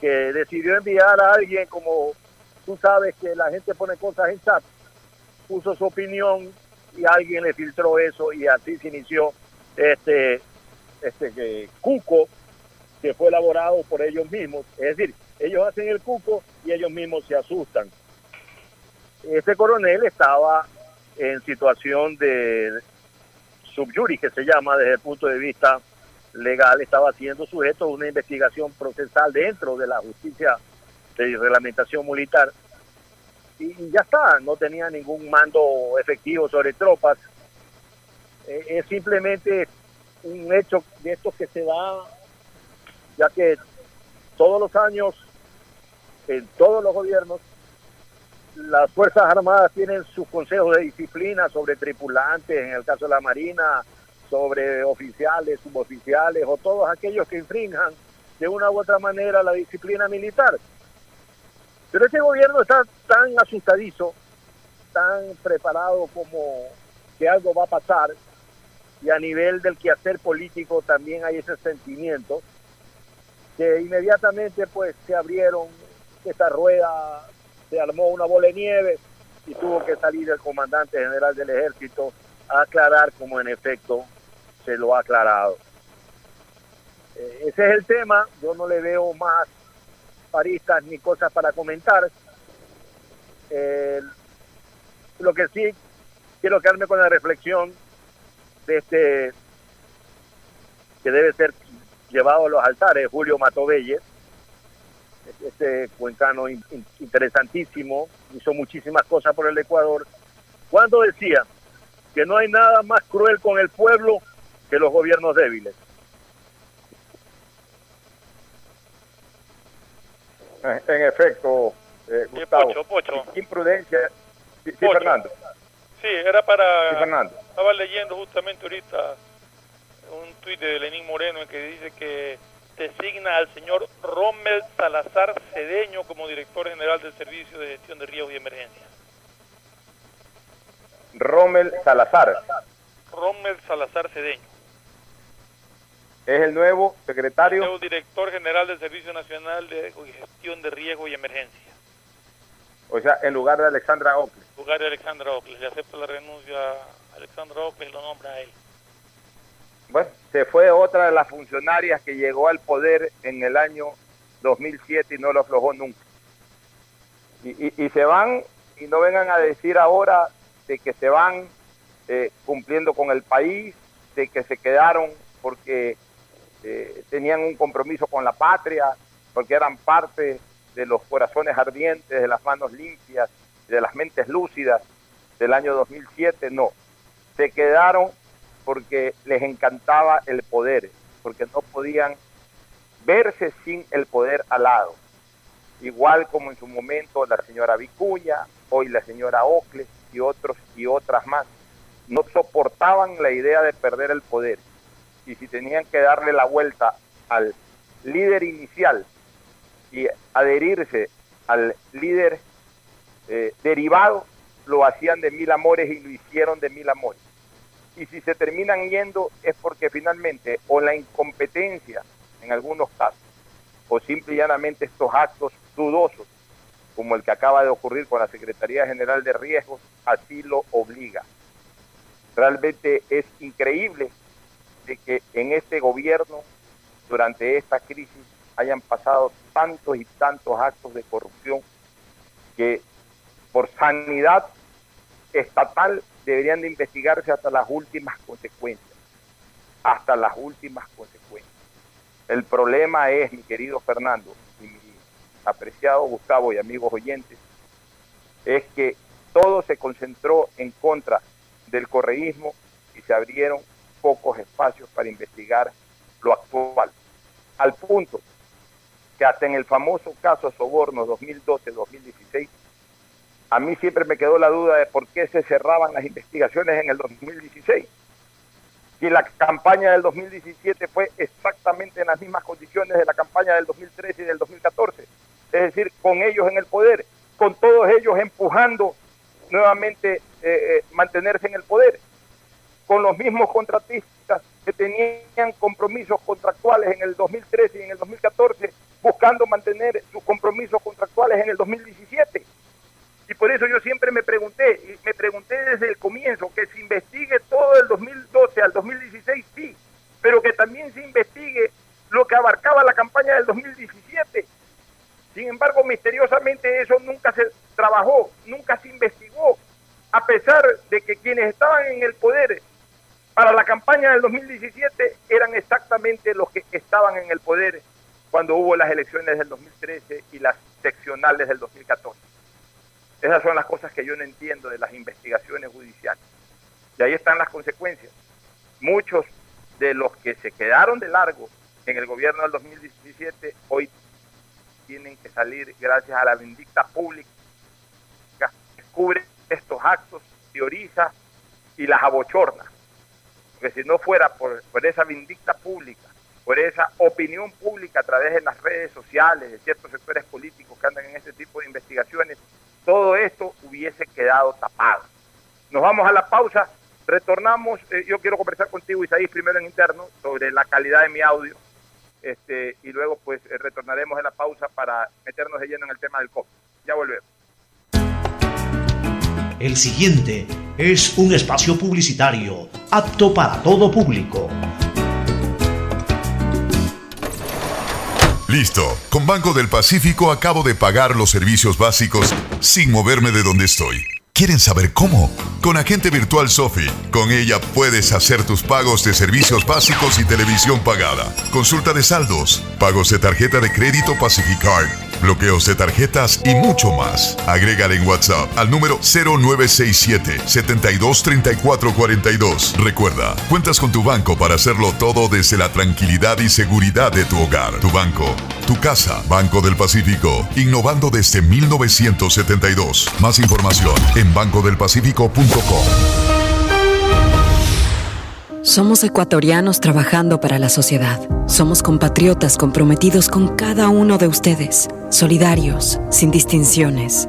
que decidió enviar a alguien como tú sabes que la gente pone cosas en chat, puso su opinión y alguien le filtró eso y así se inició este este cuco que fue elaborado por ellos mismos, es decir, ellos hacen el cuco y ellos mismos se asustan. Este coronel estaba en situación de subyuri, que se llama desde el punto de vista legal, estaba siendo sujeto a una investigación procesal dentro de la justicia de reglamentación militar. Y ya está, no tenía ningún mando efectivo sobre tropas. Eh, es simplemente un hecho de estos que se da, ya que todos los años, en todos los gobiernos, las Fuerzas Armadas tienen sus consejos de disciplina sobre tripulantes, en el caso de la Marina, sobre oficiales, suboficiales o todos aquellos que infrinjan de una u otra manera la disciplina militar. Pero este gobierno está tan asustadizo, tan preparado como que algo va a pasar, y a nivel del quehacer político también hay ese sentimiento, que inmediatamente pues se abrieron esta rueda se armó una bola de nieve y tuvo que salir el comandante general del ejército a aclarar como en efecto se lo ha aclarado. Eh, ese es el tema, yo no le veo más paristas ni cosas para comentar. Eh, lo que sí quiero quedarme con la reflexión de este que debe ser llevado a los altares, Julio Matobelle, este cuencano interesantísimo, hizo muchísimas cosas por el Ecuador, cuando decía que no hay nada más cruel con el pueblo que los gobiernos débiles. En efecto, eh, Gustavo. Pocho, Pocho. Imprudencia. Sí. Fernando. Sí, era para... Sí, Fernando. Estaba leyendo justamente ahorita un tuit de Lenín Moreno en que dice que designa al señor Rommel Salazar Cedeño como director general del Servicio de Gestión de Riesgos y Emergencias. Rommel Salazar Rommel Salazar Cedeño, es el nuevo secretario. nuevo director general del Servicio Nacional de Gestión de Riesgos y Emergencias. O sea, en lugar de Alexandra Ocle. lugar de Alexandra Ocles. Le acepta la renuncia a Alexandra Ocles y lo nombra a él. Bueno, se fue otra de las funcionarias que llegó al poder en el año 2007 y no lo aflojó nunca. Y, y- y se van y no vengan a decir ahora de que se van eh, cumpliendo con el país, de que se quedaron porque eh, tenían un compromiso con la patria, porque eran parte de los corazones ardientes, de las manos limpias, de las mentes lúcidas del año 2007. No, se quedaron porque les encantaba el poder, porque no podían verse sin el poder al lado. Igual como en su momento la señora Vicuña, hoy la señora Ocle y otros y otras más, no soportaban la idea de perder el poder. Y si tenían que darle la vuelta al líder inicial y adherirse al líder eh, derivado, lo hacían de mil amores y lo hicieron de mil amores y si se terminan yendo es porque finalmente o la incompetencia en algunos casos o simple y llanamente estos actos dudosos como el que acaba de ocurrir con la Secretaría General de Riesgos así lo obliga. Realmente es increíble de que en este gobierno durante esta crisis hayan pasado tantos y tantos actos de corrupción que por sanidad estatal deberían de investigarse hasta las últimas consecuencias, hasta las últimas consecuencias. El problema es, mi querido Fernando y mi apreciado Gustavo y amigos oyentes, es que todo se concentró en contra del correísmo y se abrieron pocos espacios para investigar lo actual, al punto que hasta en el famoso caso Soborno 2012-2016 a mí siempre me quedó la duda de por qué se cerraban las investigaciones en el 2016. si la campaña del 2017 fue exactamente en las mismas condiciones de la campaña del 2013 y del 2014. Es decir, con ellos en el poder, con todos ellos empujando nuevamente eh, eh, mantenerse en el poder, con los mismos contratistas que tenían compromisos contractuales en el 2013 y en el 2014, buscando mantener sus compromisos contractuales en el 2017. Y por eso yo siempre me pregunté, y me pregunté desde el comienzo, que se investigue todo el 2012 al 2016, sí, pero que también se investigue lo que abarcaba la campaña del 2017. Sin embargo, misteriosamente eso nunca se trabajó, nunca se investigó, a pesar de que quienes estaban en el poder para la campaña del 2017 eran exactamente los que estaban en el poder cuando hubo las elecciones del 2013 y las seccionales del 2014. Esas son las cosas que yo no entiendo de las investigaciones judiciales. Y ahí están las consecuencias. Muchos de los que se quedaron de largo en el gobierno del 2017 hoy tienen que salir gracias a la vindicta pública, descubre estos actos, teoriza y las abochorna. Porque si no fuera por, por esa vindicta pública, por esa opinión pública a través de las redes sociales, de ciertos sectores políticos que andan en este tipo de investigaciones, todo esto hubiese quedado tapado. Nos vamos a la pausa, retornamos, eh, yo quiero conversar contigo, Isaí, primero en interno, sobre la calidad de mi audio, este, y luego pues eh, retornaremos en la pausa para meternos de lleno en el tema del COVID. Ya volvemos. El siguiente es un espacio publicitario apto para todo público. Listo. Con Banco del Pacífico acabo de pagar los servicios básicos sin moverme de donde estoy. ¿Quieren saber cómo? Con Agente Virtual Sofi. Con ella puedes hacer tus pagos de servicios básicos y televisión pagada. Consulta de saldos, pagos de tarjeta de crédito Pacificard bloqueos de tarjetas y mucho más. Agrégale en WhatsApp al número 0967 723442. Recuerda, cuentas con tu banco para hacerlo todo desde la tranquilidad y seguridad de tu hogar. Tu banco, tu casa, Banco del Pacífico, innovando desde 1972. Más información en bancodelpacifico.com. Somos ecuatorianos trabajando para la sociedad. Somos compatriotas comprometidos con cada uno de ustedes, solidarios, sin distinciones.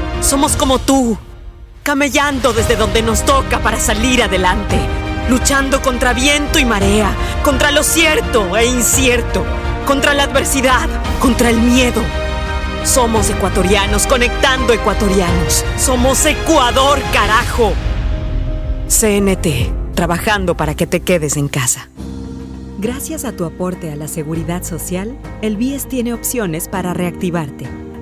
Somos como tú, camellando desde donde nos toca para salir adelante, luchando contra viento y marea, contra lo cierto e incierto, contra la adversidad, contra el miedo. Somos ecuatorianos conectando ecuatorianos. Somos Ecuador, carajo. CNT, trabajando para que te quedes en casa. Gracias a tu aporte a la seguridad social, el BIES tiene opciones para reactivarte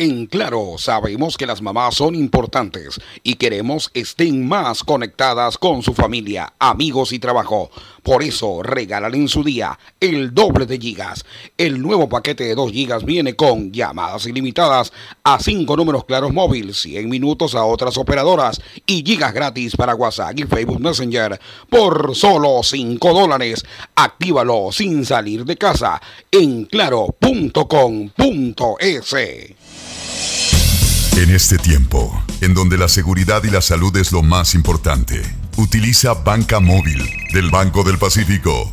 En Claro, sabemos que las mamás son importantes y queremos estén más conectadas con su familia, amigos y trabajo. Por eso, regalan en su día el doble de gigas. El nuevo paquete de 2 gigas viene con llamadas ilimitadas a 5 números claros móvil, 100 minutos a otras operadoras y gigas gratis para WhatsApp y Facebook Messenger por solo 5 dólares. Actívalo sin salir de casa en claro.com.es. En este tiempo, en donde la seguridad y la salud es lo más importante, utiliza Banca Móvil del Banco del Pacífico.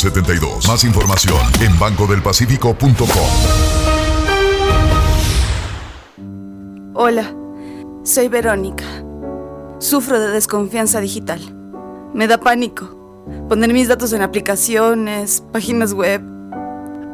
1972. Más información en bancodelpacifico.com. Hola, soy Verónica. Sufro de desconfianza digital. Me da pánico poner mis datos en aplicaciones, páginas web.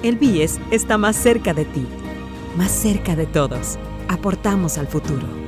El BIES está más cerca de ti, más cerca de todos. Aportamos al futuro.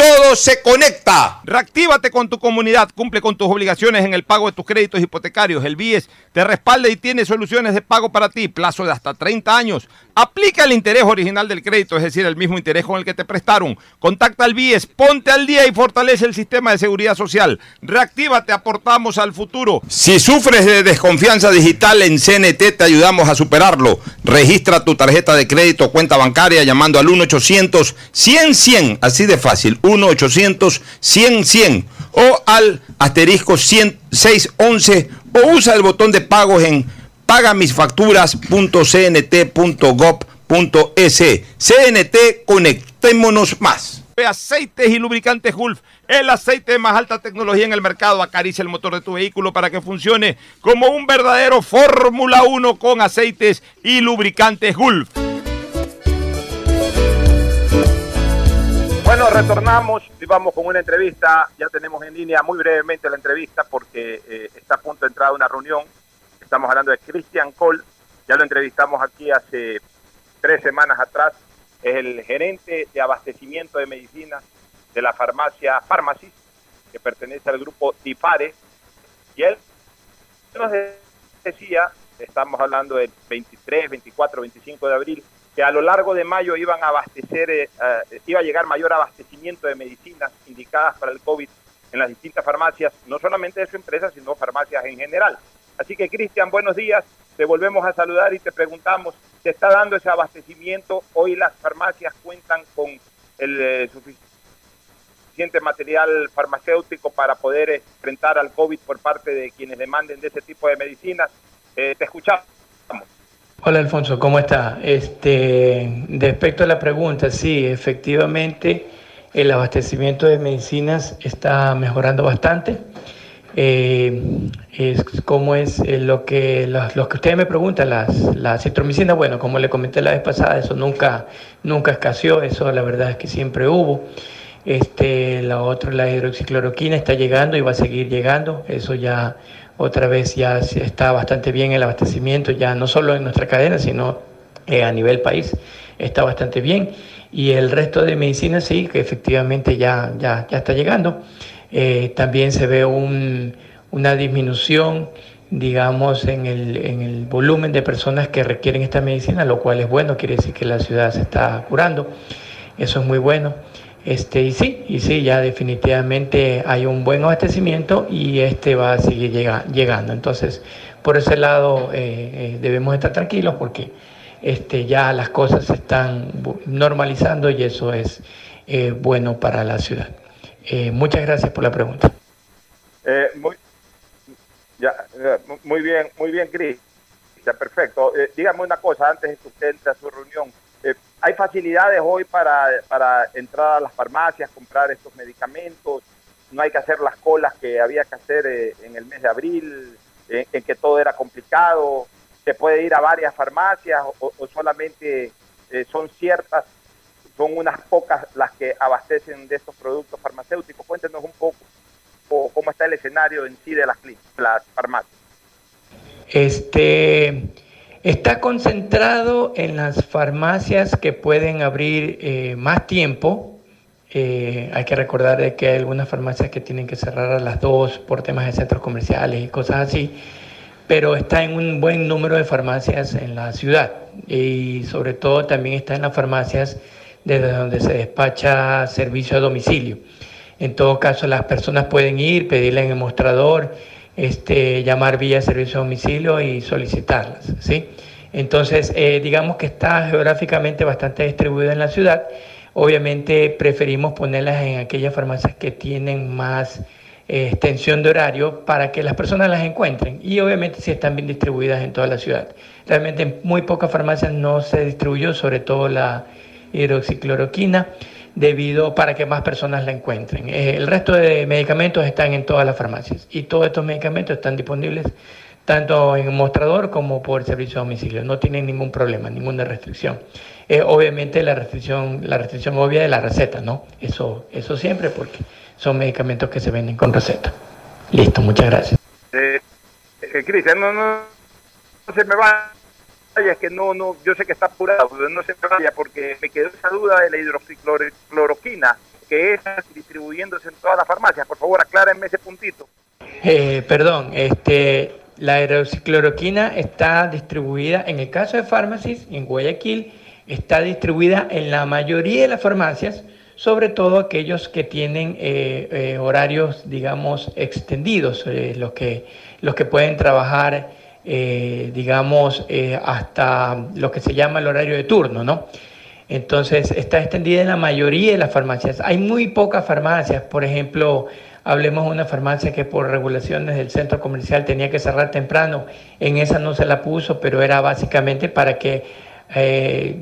todo se conecta. Reactívate con tu comunidad, cumple con tus obligaciones en el pago de tus créditos hipotecarios. El BIES te respalda y tiene soluciones de pago para ti, plazo de hasta 30 años. Aplica el interés original del crédito, es decir, el mismo interés con el que te prestaron. Contacta al BIES, ponte al día y fortalece el sistema de seguridad social. Reactívate, aportamos al futuro. Si sufres de desconfianza digital en CNT, te ayudamos a superarlo. Registra tu tarjeta de crédito o cuenta bancaria llamando al 1-800-100-100, así de fácil. 1-800-100-100 o al asterisco 611 o usa el botón de pagos en pagamisfacturas.cnt.gov.es. CNT, conectémonos más. Aceites y lubricantes Gulf, el aceite de más alta tecnología en el mercado. Acaricia el motor de tu vehículo para que funcione como un verdadero Fórmula 1 con aceites y lubricantes Gulf. Bueno, retornamos y vamos con una entrevista. Ya tenemos en línea muy brevemente la entrevista porque eh, está a punto de entrar una reunión. Estamos hablando de Christian Cole. Ya lo entrevistamos aquí hace tres semanas atrás. Es el gerente de abastecimiento de medicinas de la farmacia Pharmacy, que pertenece al grupo Tipare. Y él nos decía, estamos hablando del 23, 24, 25 de abril, que a lo largo de mayo iban a abastecer, eh, eh, iba a llegar mayor abastecimiento de medicinas indicadas para el COVID en las distintas farmacias, no solamente de su empresa, sino farmacias en general. Así que, Cristian, buenos días. Te volvemos a saludar y te preguntamos, ¿te está dando ese abastecimiento? Hoy las farmacias cuentan con el eh, suficiente material farmacéutico para poder enfrentar al COVID por parte de quienes demanden de ese tipo de medicinas. te escuchamos. Hola Alfonso, ¿cómo está? Este, respecto a la pregunta, sí, efectivamente el abastecimiento de medicinas está mejorando bastante. Eh, es como es eh, lo que los, que ustedes me preguntan, las, las bueno, como le comenté la vez pasada, eso nunca, nunca escaseó, eso la verdad es que siempre hubo. Este, la otra, la hidroxicloroquina, está llegando y va a seguir llegando, eso ya otra vez ya está bastante bien el abastecimiento, ya no solo en nuestra cadena, sino eh, a nivel país, está bastante bien. Y el resto de medicinas sí, que efectivamente ya, ya, ya está llegando. Eh, también se ve una disminución, digamos, en el, en el volumen de personas que requieren esta medicina, lo cual es bueno, quiere decir que la ciudad se está curando. Eso es muy bueno. Este, y sí, y sí, ya definitivamente hay un buen abastecimiento y este va a seguir llegando. Entonces, por ese lado eh, eh, debemos estar tranquilos porque este, ya las cosas se están normalizando y eso es eh, bueno para la ciudad. muchas gracias por la pregunta. muy, muy bien, muy bien, Cris. Perfecto. dígame una cosa antes de que usted entre a su reunión hay facilidades hoy para, para entrar a las farmacias, comprar estos medicamentos, no hay que hacer las colas que había que hacer eh, en el mes de abril, en que todo era complicado, se puede ir a varias farmacias o, solamente eh, son ciertas, son unas pocas las que abastecen de estos productos farmacéuticos. Cuéntenos un poco cómo está el escenario en sí de las, las farmacias. Este Está concentrado en las farmacias que pueden abrir eh, más tiempo. Eh, hay que recordar de que hay algunas farmacias que tienen que cerrar a las dos por temas de centros comerciales y cosas así, pero está en un buen número de farmacias en la ciudad y sobre todo también está en las farmacias desde donde se despacha servicio a domicilio. En todo caso, las personas pueden ir, pedirle en el mostrador este, llamar vía servicio a domicilio y solicitarlas. ¿sí? Entonces, eh, digamos que está geográficamente bastante distribuida en la ciudad. Obviamente preferimos ponerlas en aquellas farmacias que tienen más eh, extensión de horario para que las personas las encuentren y obviamente si están bien distribuidas en toda la ciudad. Realmente en muy pocas farmacias no se distribuyó, sobre todo la hidroxicloroquina debido para que más personas la encuentren. Eh, el resto de medicamentos están en todas las farmacias y todos estos medicamentos están disponibles tanto en mostrador como por servicio a domicilio. No tienen ningún problema, ninguna restricción. Eh, obviamente la restricción, la restricción obvia de la receta, ¿no? Eso, eso siempre porque son medicamentos que se venden con receta. Listo, muchas gracias. Eh, eh Cristian, no, no, no se me va es que no, no, yo sé que está apurado, pero no se vaya porque me quedó esa duda de la hidroxicloroquina. que están distribuyéndose en todas las farmacias. Por favor, aclárenme ese puntito. Eh, perdón, este, la hidroxicloroquina está distribuida, en el caso de Pharmacies, en Guayaquil, está distribuida en la mayoría de las farmacias, sobre todo aquellos que tienen eh, eh, horarios, digamos, extendidos, eh, los, que, los que pueden trabajar, digamos, hasta lo que se llama el horario de turno, ¿no? Entonces, está extendida en la mayoría de las farmacias. Hay muy pocas farmacias, por ejemplo, hablemos de una farmacia que por regulaciones del centro comercial tenía que cerrar temprano, en esa no se la puso, pero era básicamente para que,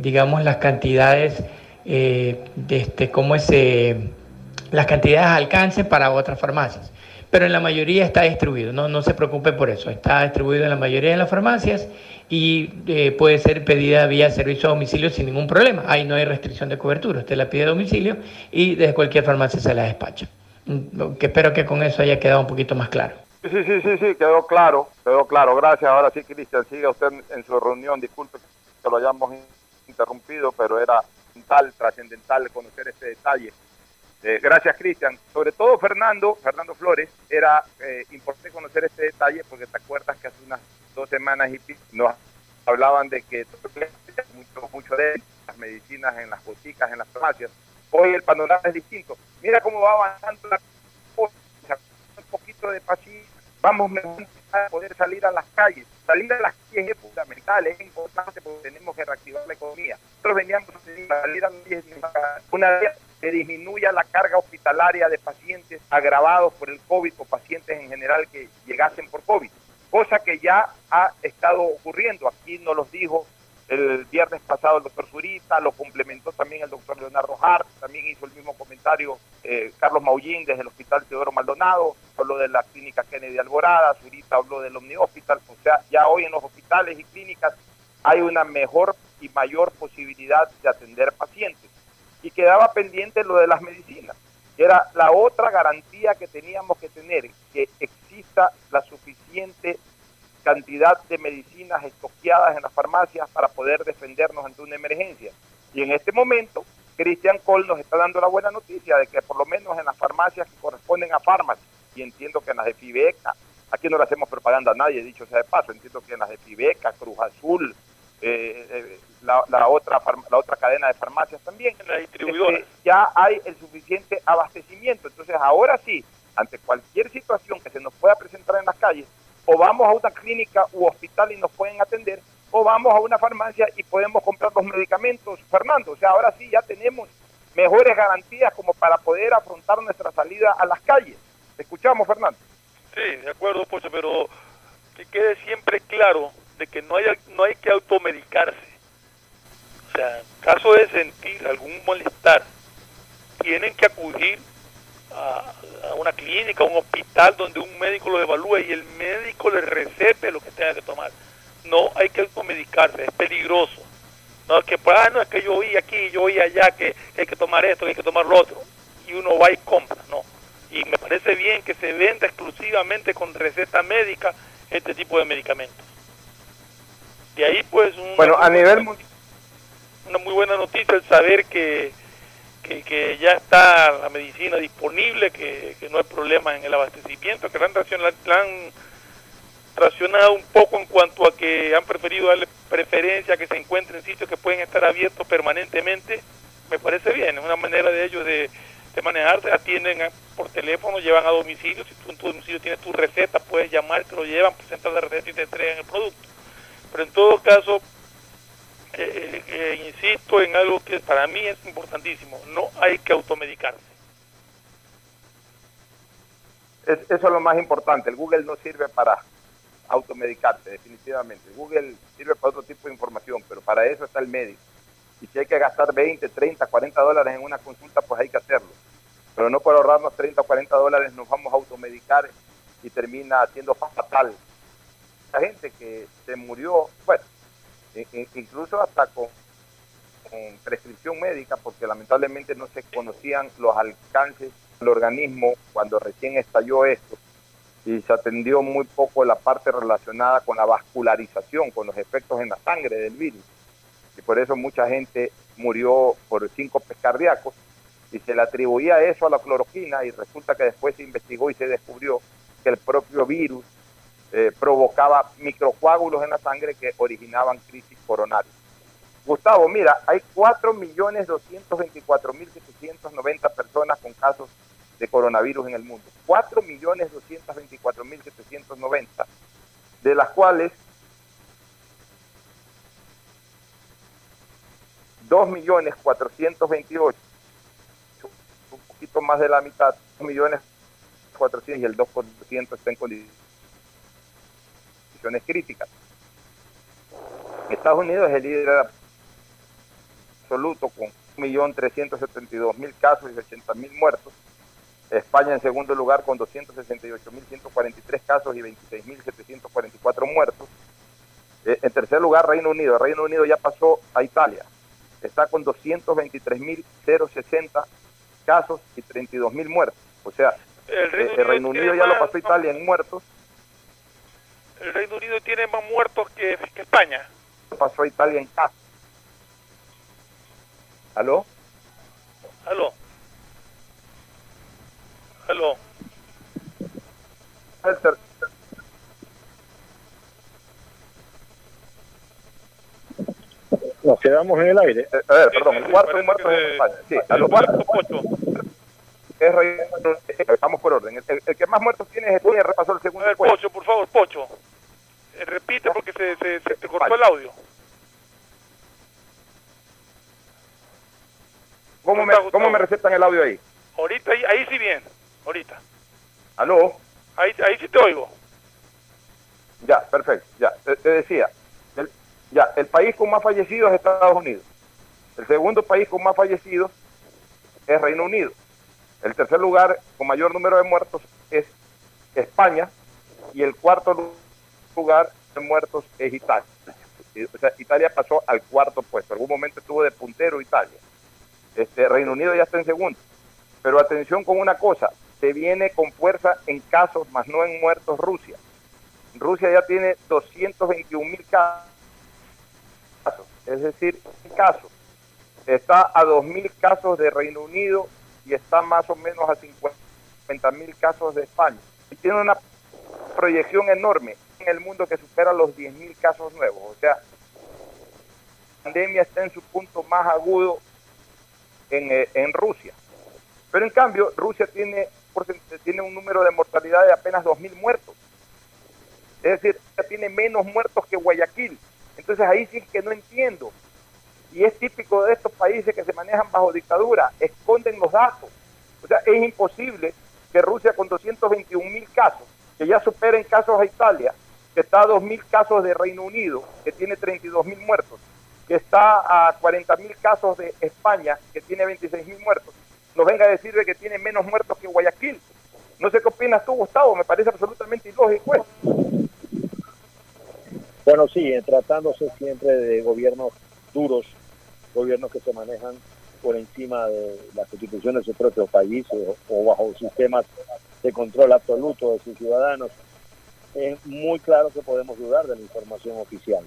digamos, las cantidades eh, de este, cómo es, las cantidades alcance para otras farmacias. Pero en la mayoría está distribuido, no, no se preocupe por eso, está distribuido en la mayoría de las farmacias y eh, puede ser pedida vía servicio a domicilio sin ningún problema. Ahí no hay restricción de cobertura, usted la pide a domicilio y desde cualquier farmacia se la despacha. Mm, que espero que con eso haya quedado un poquito más claro. Sí, sí, sí, sí, quedó claro, quedó claro. Gracias. Ahora sí, Cristian, siga usted en su reunión. Disculpe que lo hayamos interrumpido, pero era trascendental conocer este detalle. Eh, gracias, Cristian. Sobre todo, Fernando, Fernando Flores, era eh, importante conocer este detalle porque te acuerdas que hace unas dos semanas y nos hablaban de que mucho, mucho de las medicinas en las boticas, en las farmacias. Hoy el panorama es distinto. Mira cómo va avanzando la cosa, un poquito de paciencia, vamos a poder salir a las calles. Salir a las calles es fundamental, es importante porque tenemos que reactivar la economía. Nosotros veníamos a salir a las calles una vez que disminuya la carga hospitalaria de pacientes agravados por el COVID o pacientes en general que llegasen por COVID, cosa que ya ha estado ocurriendo. Aquí nos lo dijo el viernes pasado el doctor Zurita, lo complementó también el doctor Leonardo Hart, también hizo el mismo comentario eh, Carlos Maullín desde el Hospital Teodoro Maldonado, habló de la clínica Kennedy Alborada, Zurita habló del Omni Hospital, o sea, ya hoy en los hospitales y clínicas hay una mejor y mayor posibilidad de atender pacientes. Y quedaba pendiente lo de las medicinas, que era la otra garantía que teníamos que tener, que exista la suficiente cantidad de medicinas estoqueadas en las farmacias para poder defendernos ante una emergencia. Y en este momento, Cristian Cole nos está dando la buena noticia de que por lo menos en las farmacias que corresponden a farmacias, y entiendo que en las de Fibeca, aquí no le hacemos propaganda a nadie, dicho sea de paso, entiendo que en las de Fibeca, Cruz Azul, eh, eh, la, otra la otra cadena de farmacias también, este, ya hay el suficiente abastecimiento. Entonces ahora sí, ante cualquier situación que se nos pueda presentar en las calles, o vamos a una clínica u hospital y nos pueden atender, o vamos a una farmacia y podemos comprar los medicamentos, Fernando. O sea, ahora sí ya tenemos mejores garantías como para poder afrontar nuestra salida a las calles. escuchamos, Fernando? Sí, de acuerdo, Pocho, pero que quede siempre claro de que no hay, no hay que automedicarse. O sea, en caso de sentir algún malestar, tienen que acudir a, una clínica, a un hospital donde un médico lo evalúe y el médico le recete lo que tenga que tomar. No hay que automedicarse, es peligroso. No es que, pues, ah, no, es que yo oí aquí, yo oí allá que, hay que tomar esto, hay que tomar lo otro. Y uno va y compra, no. Y me parece bien que se venda exclusivamente con receta médica este tipo de medicamentos. De ahí, pues, bueno, a nivel una muy buena noticia el saber que que, ya está la medicina disponible, que, no hay problema en el abastecimiento, que la han, racionado, un poco en cuanto a que han preferido darle preferencia a que se encuentren sitios que pueden estar abiertos permanentemente, me parece bien, es una manera de ellos de, de manejarse, atienden por teléfono, llevan a domicilio, si tú en tu domicilio tienes tu receta, puedes llamar, te lo llevan, presentas la receta y te entregan el producto. Pero en todo caso, eh, eh, insisto en algo que para mí es importantísimo, no hay que automedicarse. eso es lo más importante, el Google no sirve para automedicarse, definitivamente. Google sirve para otro tipo de información, pero para eso está el médico. Y si hay que gastar 20, 30, 40 dólares en una consulta, pues hay que hacerlo. Pero no por ahorrarnos 30 o 40 dólares nos vamos a automedicar y termina siendo fatal. La gente que se murió, bueno, incluso hasta con, prescripción médica, porque lamentablemente no se conocían los alcances del organismo cuando recién estalló esto y se atendió muy poco la parte relacionada con la vascularización, con los efectos en la sangre del virus. Y por eso mucha gente murió por síncopes cardíacos y se le atribuía eso a la cloroquina y resulta que después se investigó y se descubrió que el propio virus eh, provocaba microcoágulos en la sangre que originaban crisis coronarias. Gustavo, mira, hay 4.224.790 personas con casos de coronavirus en el mundo. 4.224.790, de las cuales 2.428, un poquito más de la mitad, 2.400.000 y el 2% está en condiciones críticas. Estados Unidos es el líder absoluto con 1.372.000 casos y 80.000 muertos. España en segundo lugar con 268.143 casos y 26.744 muertos. Eh, en tercer lugar, Reino Unido. Reino Unido ya pasó a Italia. Está con 223.060 casos y 32.000 muertos. O sea, el Reino, eh, Reino Unido ya lo pasó a Italia en muertos. El Reino Unido tiene más muertos que, que España. Pasó a Italia en casos. ¿Aló? ¿Aló? ¿Aló? Nos quedamos en el aire. Eh, a ver, perdón, el cuarto muerto en España. Sí, a los cuartos. Es vamos por orden. El, el, que más muertos tiene es España, repasó el segundo a ver, Pocho, por favor, Pocho. Eh, repite porque se, se, se te cortó el audio. ¿Cómo me, ¿Cómo me recetan el audio ahí? Ahorita, ahí, ahí sí bien, ahorita. ¿Aló? Ahí, ahí sí te oigo. Ya, perfecto, ya, te, te decía, el, ya, el país con más fallecidos es Estados Unidos. El segundo país con más fallecidos es Reino Unido. El tercer lugar con mayor número de muertos es España y el cuarto lugar de muertos es Italia. O sea, Italia pasó al cuarto puesto. En algún momento estuvo de puntero Italia. Este, Reino Unido ya está en segundo. Pero atención con una cosa, se viene con fuerza en casos, más no en muertos Rusia. Rusia ya tiene 221 mil casos, es decir, casos. Está a 2 mil casos de Reino Unido y está más o menos a 50 mil casos de España. Y tiene una proyección enorme en el mundo que supera los 10 mil casos nuevos. O sea, la pandemia está en su punto más agudo en, eh, Rusia. Pero en cambio, Rusia tiene, tiene un número de mortalidad de apenas 2.000 muertos. Es decir, tiene menos muertos que Guayaquil. Entonces ahí sí que no entiendo. Y es típico de estos países que se manejan bajo dictadura, esconden los datos. O sea, es imposible que Rusia con 221 mil casos, que ya superen casos a Italia, que está a 2 mil casos de Reino Unido, que tiene 32 mil muertos, que está a 40 mil casos de España, que tiene 26 mil muertos, nos venga a decir que tiene menos muertos que Guayaquil. No sé qué opinas tú, Gustavo, me parece absolutamente ilógico eso. Bueno, sí, tratándose siempre de gobiernos duros, gobiernos que se manejan por encima de las constituciones de su propio país o, bajo sistemas de control absoluto de sus ciudadanos, es muy claro que podemos dudar de la información oficial.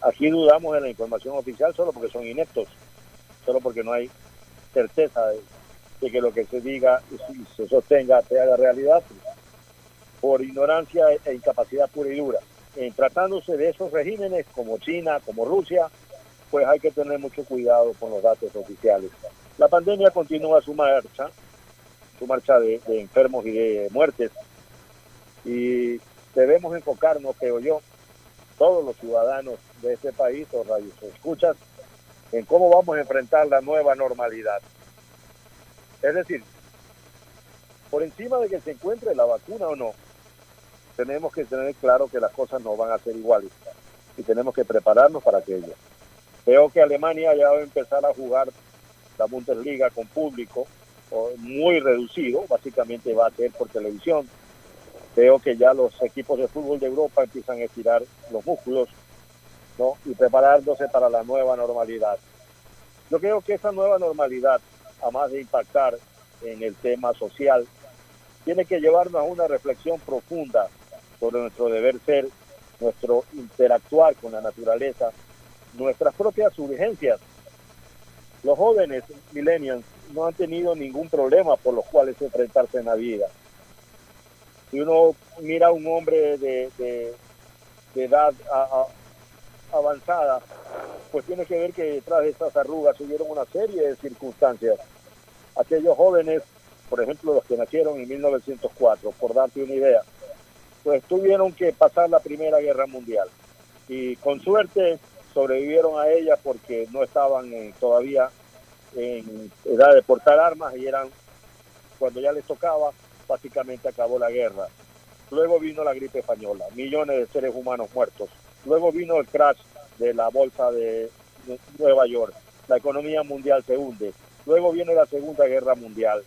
Aquí dudamos de la información oficial solo porque son ineptos, solo porque no hay certeza de, que lo que se diga y se sostenga se haga realidad, por ignorancia e incapacidad pura y dura. En tratándose de esos regímenes como China, como Rusia, pues hay que tener mucho cuidado con los datos oficiales. La pandemia continúa su marcha, su marcha de, enfermos y de muertes, y debemos enfocarnos, creo yo, todos los ciudadanos de este país o radios escuchas en cómo vamos a enfrentar la nueva normalidad. Es decir, por encima de que se encuentre la vacuna o no, tenemos que tener claro que las cosas no van a ser iguales y tenemos que prepararnos para aquello. Veo que Alemania ya va a empezar a jugar la Bundesliga con público muy reducido, básicamente va a ser por televisión. Veo que ya los equipos de fútbol de Europa empiezan a estirar los músculos ¿no? y preparándose para la nueva normalidad. Yo creo que esa nueva normalidad, además de impactar en el tema social, tiene que llevarnos a una reflexión profunda sobre nuestro deber ser, nuestro interactuar con la naturaleza, nuestras propias urgencias. Los jóvenes millennials no han tenido ningún problema por los cuales enfrentarse en la vida. Si uno mira a un hombre de, de- edad avanzada, pues tiene que ver que detrás de esas arrugas hubieron una serie de circunstancias. Aquellos jóvenes, por ejemplo, los que nacieron en 1904, por darte una idea, pues tuvieron que pasar la Primera Guerra Mundial y con suerte sobrevivieron a ella porque no estaban eh, todavía en edad de portar armas y eran, cuando ya les tocaba, básicamente acabó la guerra. Luego vino la gripe española, millones de seres humanos muertos. Luego vino el crash de la bolsa de Nueva York. La economía mundial se hunde. Luego viene la Segunda Guerra Mundial,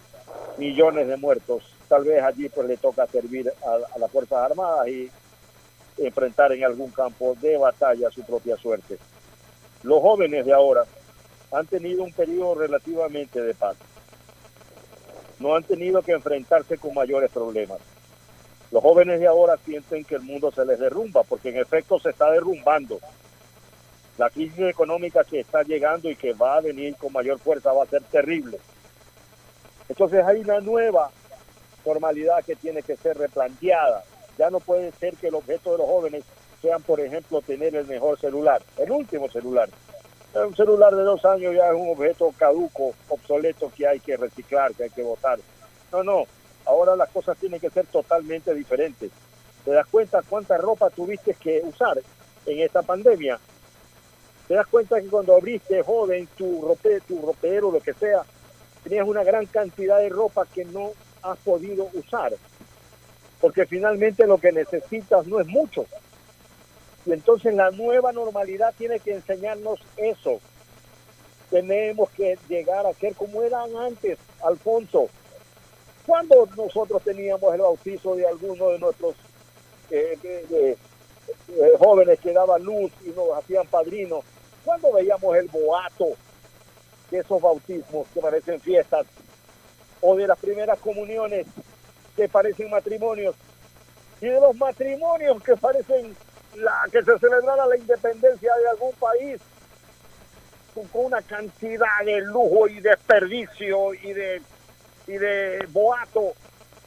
millones de muertos. Tal vez allí pues le toca servir a, a las Fuerzas Armadas y enfrentar en algún campo de batalla su propia suerte. Los jóvenes de ahora han tenido un periodo relativamente de paz. No han tenido que enfrentarse con mayores problemas. Los jóvenes de ahora sienten que el mundo se les derrumba, porque en efecto se está derrumbando. La crisis económica que está llegando y que va a venir con mayor fuerza va a ser terrible. Entonces hay una nueva normalidad que tiene que ser replanteada. Ya no puede ser que el objeto de los jóvenes sean, por ejemplo, tener el mejor celular, el último celular. Un celular de dos años ya es un objeto caduco, obsoleto que hay que reciclar, que hay que botar. No, no, ahora las cosas tienen que ser totalmente diferentes. ¿Te das cuenta cuánta ropa tuviste que usar en esta pandemia? ¿Te das cuenta que cuando abriste joven tu, rope, tu ropero, lo que sea, tenías una gran cantidad de ropa que no has podido usar? Porque finalmente lo que necesitas no es mucho. Y entonces la nueva normalidad tiene que enseñarnos eso. Tenemos que llegar a ser como eran antes, Alfonso. Cuando nosotros teníamos el bautizo de alguno de nuestros eh, jóvenes que daban luz y nos hacían padrinos, cuando veíamos el boato de esos bautismos que parecen fiestas, o de las primeras comuniones que parecen matrimonios, y de los matrimonios que parecen la que se celebrara la independencia de algún país con, una cantidad de lujo y desperdicio y de y de boato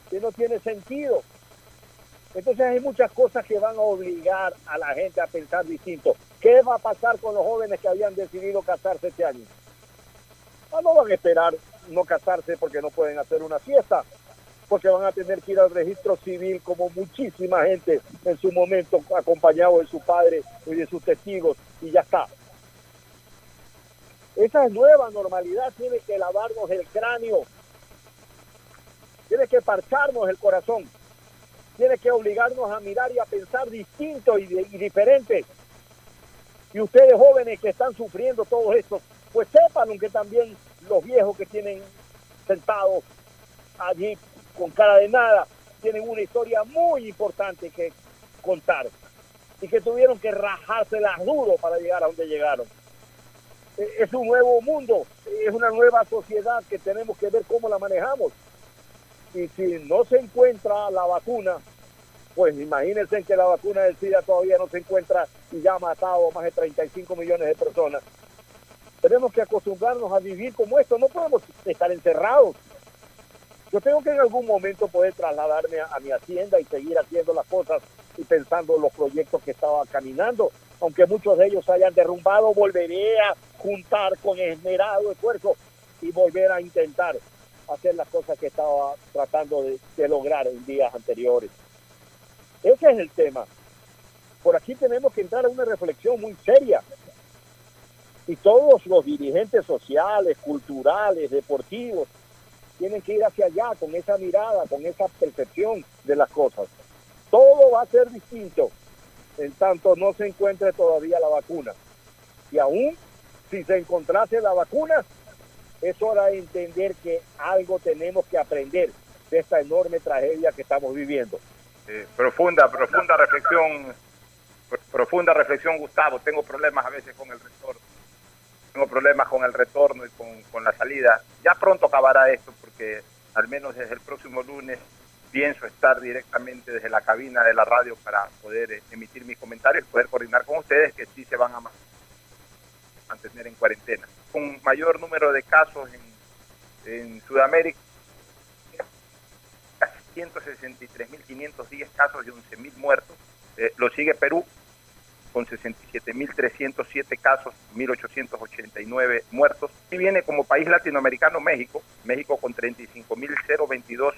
que no tiene sentido. Entonces hay muchas cosas que van a obligar a la gente a pensar distinto. ¿Qué va a pasar con los jóvenes que habían decidido casarse este año? Ah, no van a esperar no casarse porque no pueden hacer una fiesta, porque van a tener que ir al registro civil como muchísima gente en su momento, acompañado de su padre y de sus testigos, y ya está. Esa nueva normalidad tiene que lavarnos el cráneo, tiene que parcharnos el corazón, tiene que obligarnos a mirar y a pensar distinto y, de- y diferente. Y ustedes jóvenes que están sufriendo todo esto, pues sepan que también los viejos que tienen sentados allí con cara de nada, tienen una historia muy importante que contar y que tuvieron que rajárselas duro para llegar a donde llegaron. Eh, Es un nuevo mundo, es una nueva sociedad que tenemos que ver cómo la manejamos. Y si no se encuentra la vacuna, pues imagínense que la vacuna del SIDA todavía no se encuentra y ya ha matado más de 35 millones de personas. Tenemos que acostumbrarnos a vivir como esto, no podemos estar encerrados. Yo tengo que en algún momento poder trasladarme a, mi hacienda y seguir haciendo las cosas y pensando en los proyectos que estaba caminando. Aunque muchos de ellos hayan derrumbado, volveré a juntar con esmerado esfuerzo y volver a intentar hacer las cosas que estaba tratando de, de lograr en días anteriores. Ese es el tema. Por aquí tenemos que entrar a una reflexión muy seria. Y todos los dirigentes sociales, culturales, deportivos, tienen que ir hacia allá con esa mirada, con esa percepción de las cosas. Todo va a ser distinto en tanto no se encuentre todavía la vacuna. Y aún si se encontrase la vacuna, es hora de entender que algo tenemos que aprender de esta enorme tragedia que estamos viviendo. Profunda, profunda reflexión, pr- profunda reflexión, Gustavo. Tengo problemas a veces con el retorno. Tengo problemas con el retorno y con, con la salida. Ya pronto acabará esto porque al menos desde el próximo lunes pienso estar directamente desde la cabina de la radio para poder eh, emitir mis comentarios y poder coordinar con ustedes que sí se van a ma- mantener en cuarentena. con mayor número de casos en, en Sudamérica, 163.510 casos y 11.000 muertos. Eh, lo sigue Perú con 67.307 casos, 1.889 muertos. Y viene como país latinoamericano México, México con 35.022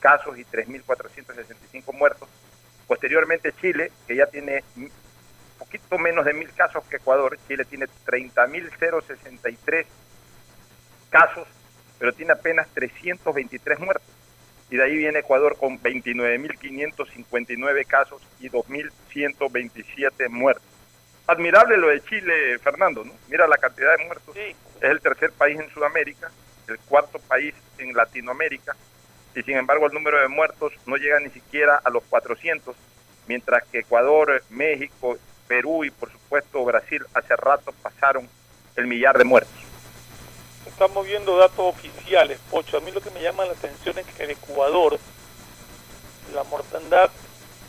casos y 3.465 muertos. Posteriormente Chile, que ya tiene un poquito menos de mil casos que Ecuador. Chile tiene 30.063 casos, pero tiene apenas 323 muertos. Y de ahí viene Ecuador con 29.559 casos y 2.127 muertos. Admirable lo de Chile, Fernando, ¿no? Mira la cantidad de muertos. Es el tercer país en Sudamérica, el cuarto país en Latinoamérica, y sin embargo el número de muertos no llega ni siquiera a los 400, mientras que Ecuador, México, Perú y por supuesto Brasil hace rato pasaron el millar de muertos. Estamos viendo datos oficiales, Pocho. A mí lo que me llama la atención es que en Ecuador la mortandad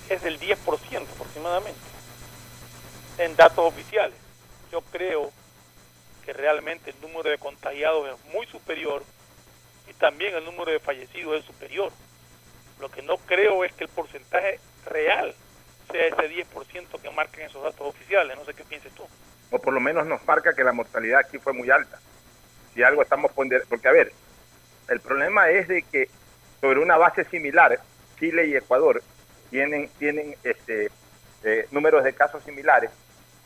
es del 10% aproximadamente, en datos oficiales. Yo creo que realmente el número de contagiados es muy superior y también el número de fallecidos es superior. Lo que no creo es que el porcentaje real sea ese 10% que marcan esos datos oficiales. No sé qué pienses tú. O por lo menos nos marca que la mortalidad aquí fue muy alta. Si algo estamos poniendo... Porque, a ver, el problema es de que sobre una base similar, Chile y Ecuador tienen, tienen este, eh, números de casos similares,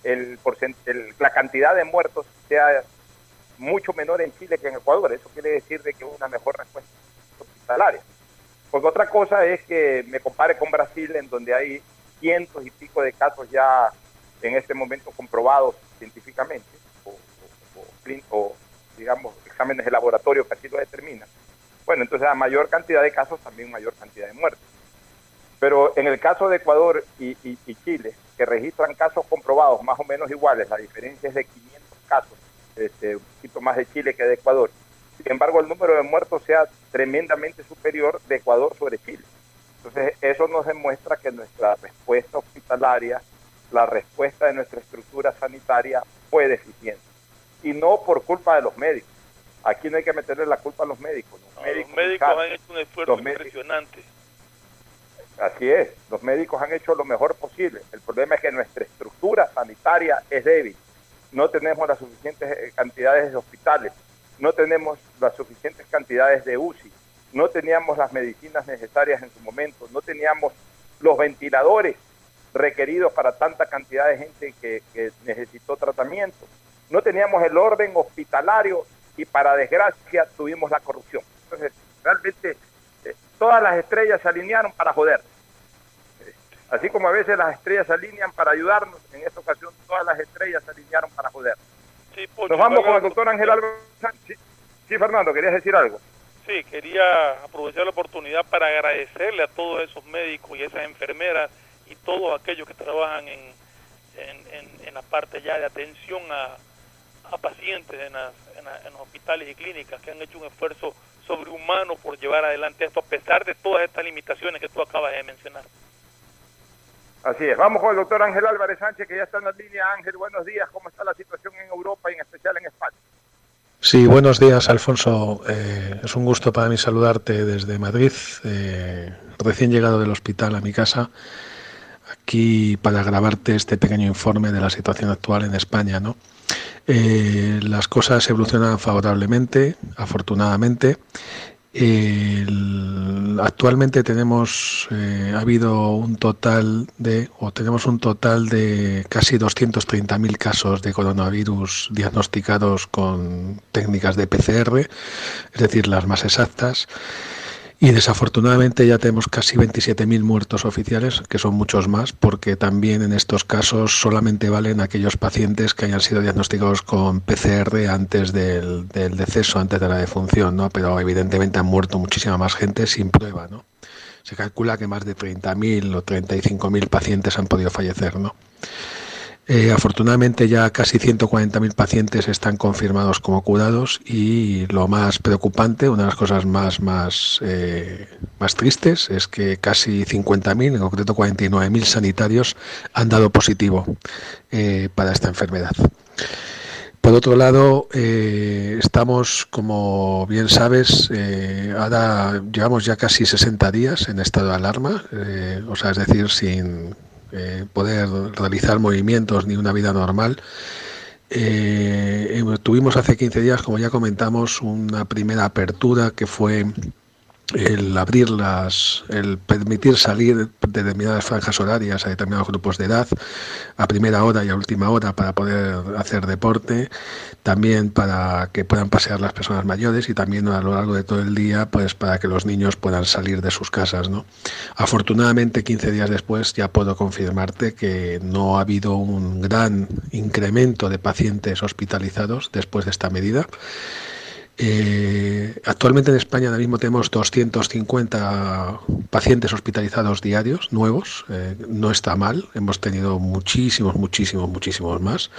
el, el la cantidad de muertos sea mucho menor en Chile que en Ecuador. Eso quiere decir de que una mejor respuesta hospitalaria. Porque otra cosa es que me compare con Brasil, en donde hay cientos y pico de casos ya en este momento comprobados científicamente, o, digamos, exámenes de laboratorio que así lo determinan. Bueno, entonces a mayor cantidad de casos, también mayor cantidad de muertes. Pero en el caso de Ecuador y, Chile, que registran casos comprobados más o menos iguales, la diferencia es de 500 casos, este, un poquito más de Chile que de Ecuador. Sin embargo, el número de muertos sea tremendamente superior de Ecuador sobre Chile. Entonces, eso nos demuestra que nuestra respuesta hospitalaria, la respuesta de nuestra estructura sanitaria fue deficiente. Y no por culpa de los médicos. Aquí no hay que meterle la culpa a los médicos. Los No, médicos, los médicos saben. han hecho un esfuerzo Los impresionante. Así es, los médicos han hecho lo mejor posible. El problema es que nuestra estructura sanitaria es débil. No tenemos las suficientes eh, cantidades de hospitales, no tenemos las suficientes cantidades de UCI, no teníamos las medicinas necesarias en su momento, no teníamos los ventiladores requeridos para tanta cantidad de gente que, que necesitó tratamiento, no teníamos el orden hospitalario y para desgracia tuvimos la corrupción. Entonces, realmente eh, todas las estrellas se alinearon para joder. Eh, Así como a veces las estrellas se alinean para ayudarnos, en esta ocasión todas las estrellas se alinearon para joder. Sí, Pocho, Nos vamos con el doctor Ángel Álvarez. Sí, sí, Fernando, ¿querías decir algo? Sí, quería aprovechar la oportunidad para agradecerle a todos esos médicos y esas enfermeras y todos aquellos que trabajan en, en, en- en la parte ya de atención a, a pacientes en, las- en la- en los hospitales y clínicas que han hecho un esfuerzo sobrehumano por llevar adelante esto a pesar de todas estas limitaciones que tú acabas de mencionar. Así es. Vamos con el doctor Ángel Álvarez Sánchez, que ya está en la línea. Ángel, buenos días. ¿Cómo está la situación en Europa y en especial en España? Sí, buenos días, Alfonso. Eh, es un gusto para mí saludarte desde Madrid, eh, recién llegado del hospital a mi casa, aquí para grabarte este pequeño informe de la situación actual en España. ¿no? Eh, las cosas evolucionan favorablemente, afortunadamente. Actualmente tenemos, eh, ha habido un total de, o tenemos un total de casi 230.000 casos de coronavirus diagnosticados con técnicas de PCR, es decir, las más exactas. Y desafortunadamente ya tenemos casi 27.000 muertos oficiales, que son muchos más, porque también en estos casos solamente valen aquellos pacientes que hayan sido diagnosticados con PCR antes del, del deceso, antes de la defunción, ¿no? Pero evidentemente han muerto muchísima más gente sin prueba, ¿no? Se calcula que más de 30.000 o 35.000 pacientes han podido fallecer, ¿no? Eh, afortunadamente ya casi 140.000 pacientes están confirmados como curados y lo más preocupante, una de las cosas más, más, eh, más tristes es que casi 50.000, en concreto 49.000 sanitarios han dado positivo eh, para esta enfermedad. Por otro lado, estamos, como bien sabes, ahora llevamos ya casi 60 días en estado de alarma, o sea, es decir, sin poder realizar movimientos ni una vida normal. tuvimos hace 15 días, como ya comentamos, una primera apertura que fue el abrir las, el permitir salir de determinadas franjas horarias a determinados grupos de edad a primera hora y a última hora para poder hacer deporte, también para que puedan pasear las personas mayores y también a lo largo de todo el día pues para que los niños puedan salir de sus casas. ¿no? Afortunadamente 15 días después ya puedo confirmarte que no ha habido un gran incremento de pacientes hospitalizados después de esta medida. Eh, actualmente en España ahora mismo tenemos 250 pacientes hospitalizados diarios nuevos. Eh, no está mal, hemos tenido muchísimos, muchísimos, muchísimos más.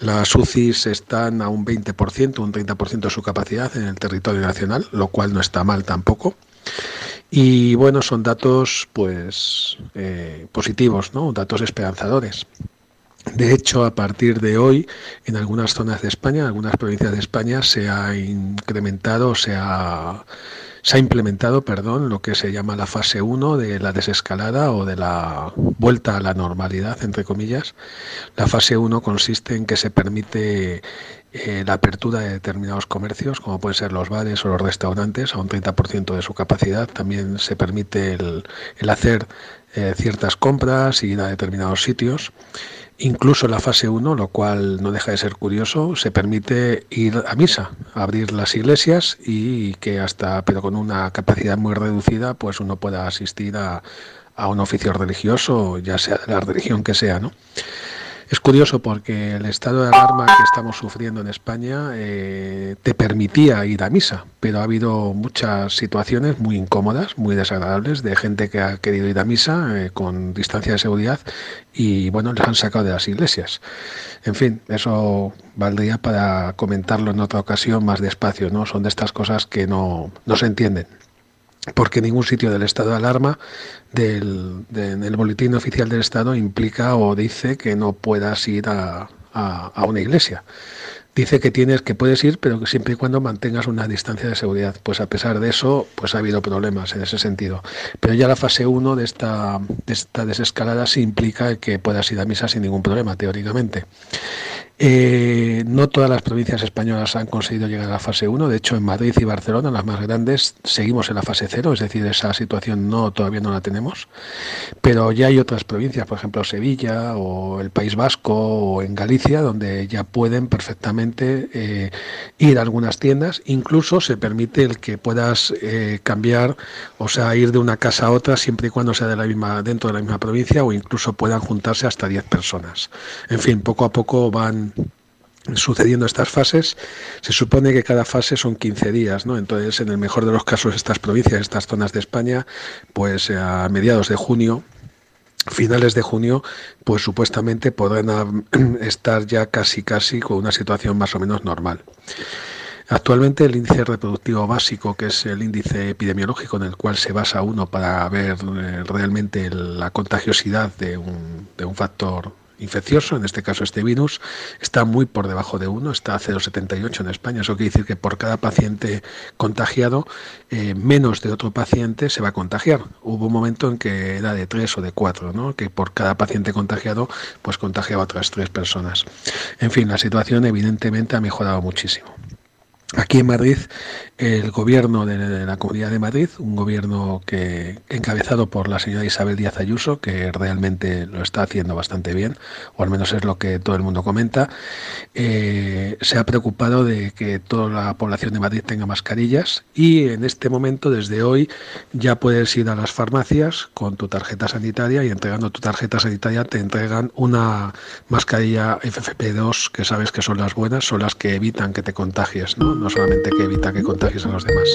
Las UCIs están a un 20%, un 30% de su capacidad en el territorio nacional, lo cual no está mal tampoco. Y bueno, son datos pues eh, positivos, ¿no? datos esperanzadores. De hecho, a partir de hoy, en algunas zonas de España, en algunas provincias de España, se ha incrementado, se ha, se ha implementado, perdón, lo que se llama la fase 1 de la desescalada o de la vuelta a la normalidad, entre comillas. La fase 1 consiste en que se permite eh, la apertura de determinados comercios, como pueden ser los bares o los restaurantes, a un 30% de su capacidad. También se permite el, hacer eh, ciertas compras y ir a determinados sitios. Incluso en la fase 1, lo cual no deja de ser curioso, se permite ir a misa, abrir las iglesias y que hasta, pero con una capacidad muy reducida, pues uno pueda asistir a, a un oficio religioso, ya sea de la religión que sea, ¿no? Es curioso porque el estado de alarma que estamos sufriendo en España eh, te permitía ir a misa, pero ha habido muchas situaciones muy incómodas, muy desagradables, de gente que ha querido ir a misa eh, con distancia de seguridad y bueno, les han sacado de las iglesias. En fin, eso valdría para comentarlo en otra ocasión más despacio, ¿no? Son de estas cosas que no, no se entienden porque ningún sitio del estado de alarma del, del boletín oficial del Estado implica o dice que no puedas ir a, a, una iglesia. Dice que tienes que puedes ir, pero que siempre y cuando mantengas una distancia de seguridad. Pues a pesar de eso, pues ha habido problemas en ese sentido. Pero ya la fase 1 de esta, de esta desescalada sí implica que puedas ir a misa sin ningún problema, teóricamente. Eh, no todas las provincias españolas han conseguido llegar a la fase 1, de hecho en Madrid y Barcelona, las más grandes, seguimos en la fase 0, es decir, esa situación no todavía no la tenemos, pero ya hay otras provincias, por ejemplo Sevilla o el País Vasco o en Galicia, donde ya pueden perfectamente eh, ir a algunas tiendas, incluso se permite el que puedas eh, cambiar, o sea, ir de una casa a otra siempre y cuando sea de la misma, dentro de la misma provincia o incluso puedan juntarse hasta 10 personas. En fin, poco a poco van sucediendo estas fases, se supone que cada fase son 15 días, ¿no? Entonces, en el mejor de los casos, estas provincias, estas zonas de España, pues a mediados de junio, finales de junio, pues supuestamente podrán estar ya casi casi con una situación más o menos normal. Actualmente el índice reproductivo básico, que es el índice epidemiológico en el cual se basa uno para ver eh, realmente la contagiosidad de un, de un factor infeccioso, en este caso este virus, está muy por debajo de 1, está a 0,78 en España. Eso quiere decir que por cada paciente contagiado, eh, menos de otro paciente se va a contagiar. Hubo un momento en que era de 3 o de 4, ¿no? que por cada paciente contagiado, pues contagiaba a otras 3 personas. En fin, la situación evidentemente ha mejorado muchísimo. Aquí en Madrid, el gobierno de la Comunidad de Madrid, un gobierno que encabezado por la señora Isabel Díaz Ayuso, que realmente lo está haciendo bastante bien, o al menos es lo que todo el mundo comenta, eh, se ha preocupado de que toda la población de Madrid tenga mascarillas y en este momento, desde hoy, ya puedes ir a las farmacias con tu tarjeta sanitaria y entregando tu tarjeta sanitaria te entregan una mascarilla FFP2 que sabes que son las buenas, son las que evitan que te contagies, ¿no? No solamente que evita que contagies a los demás.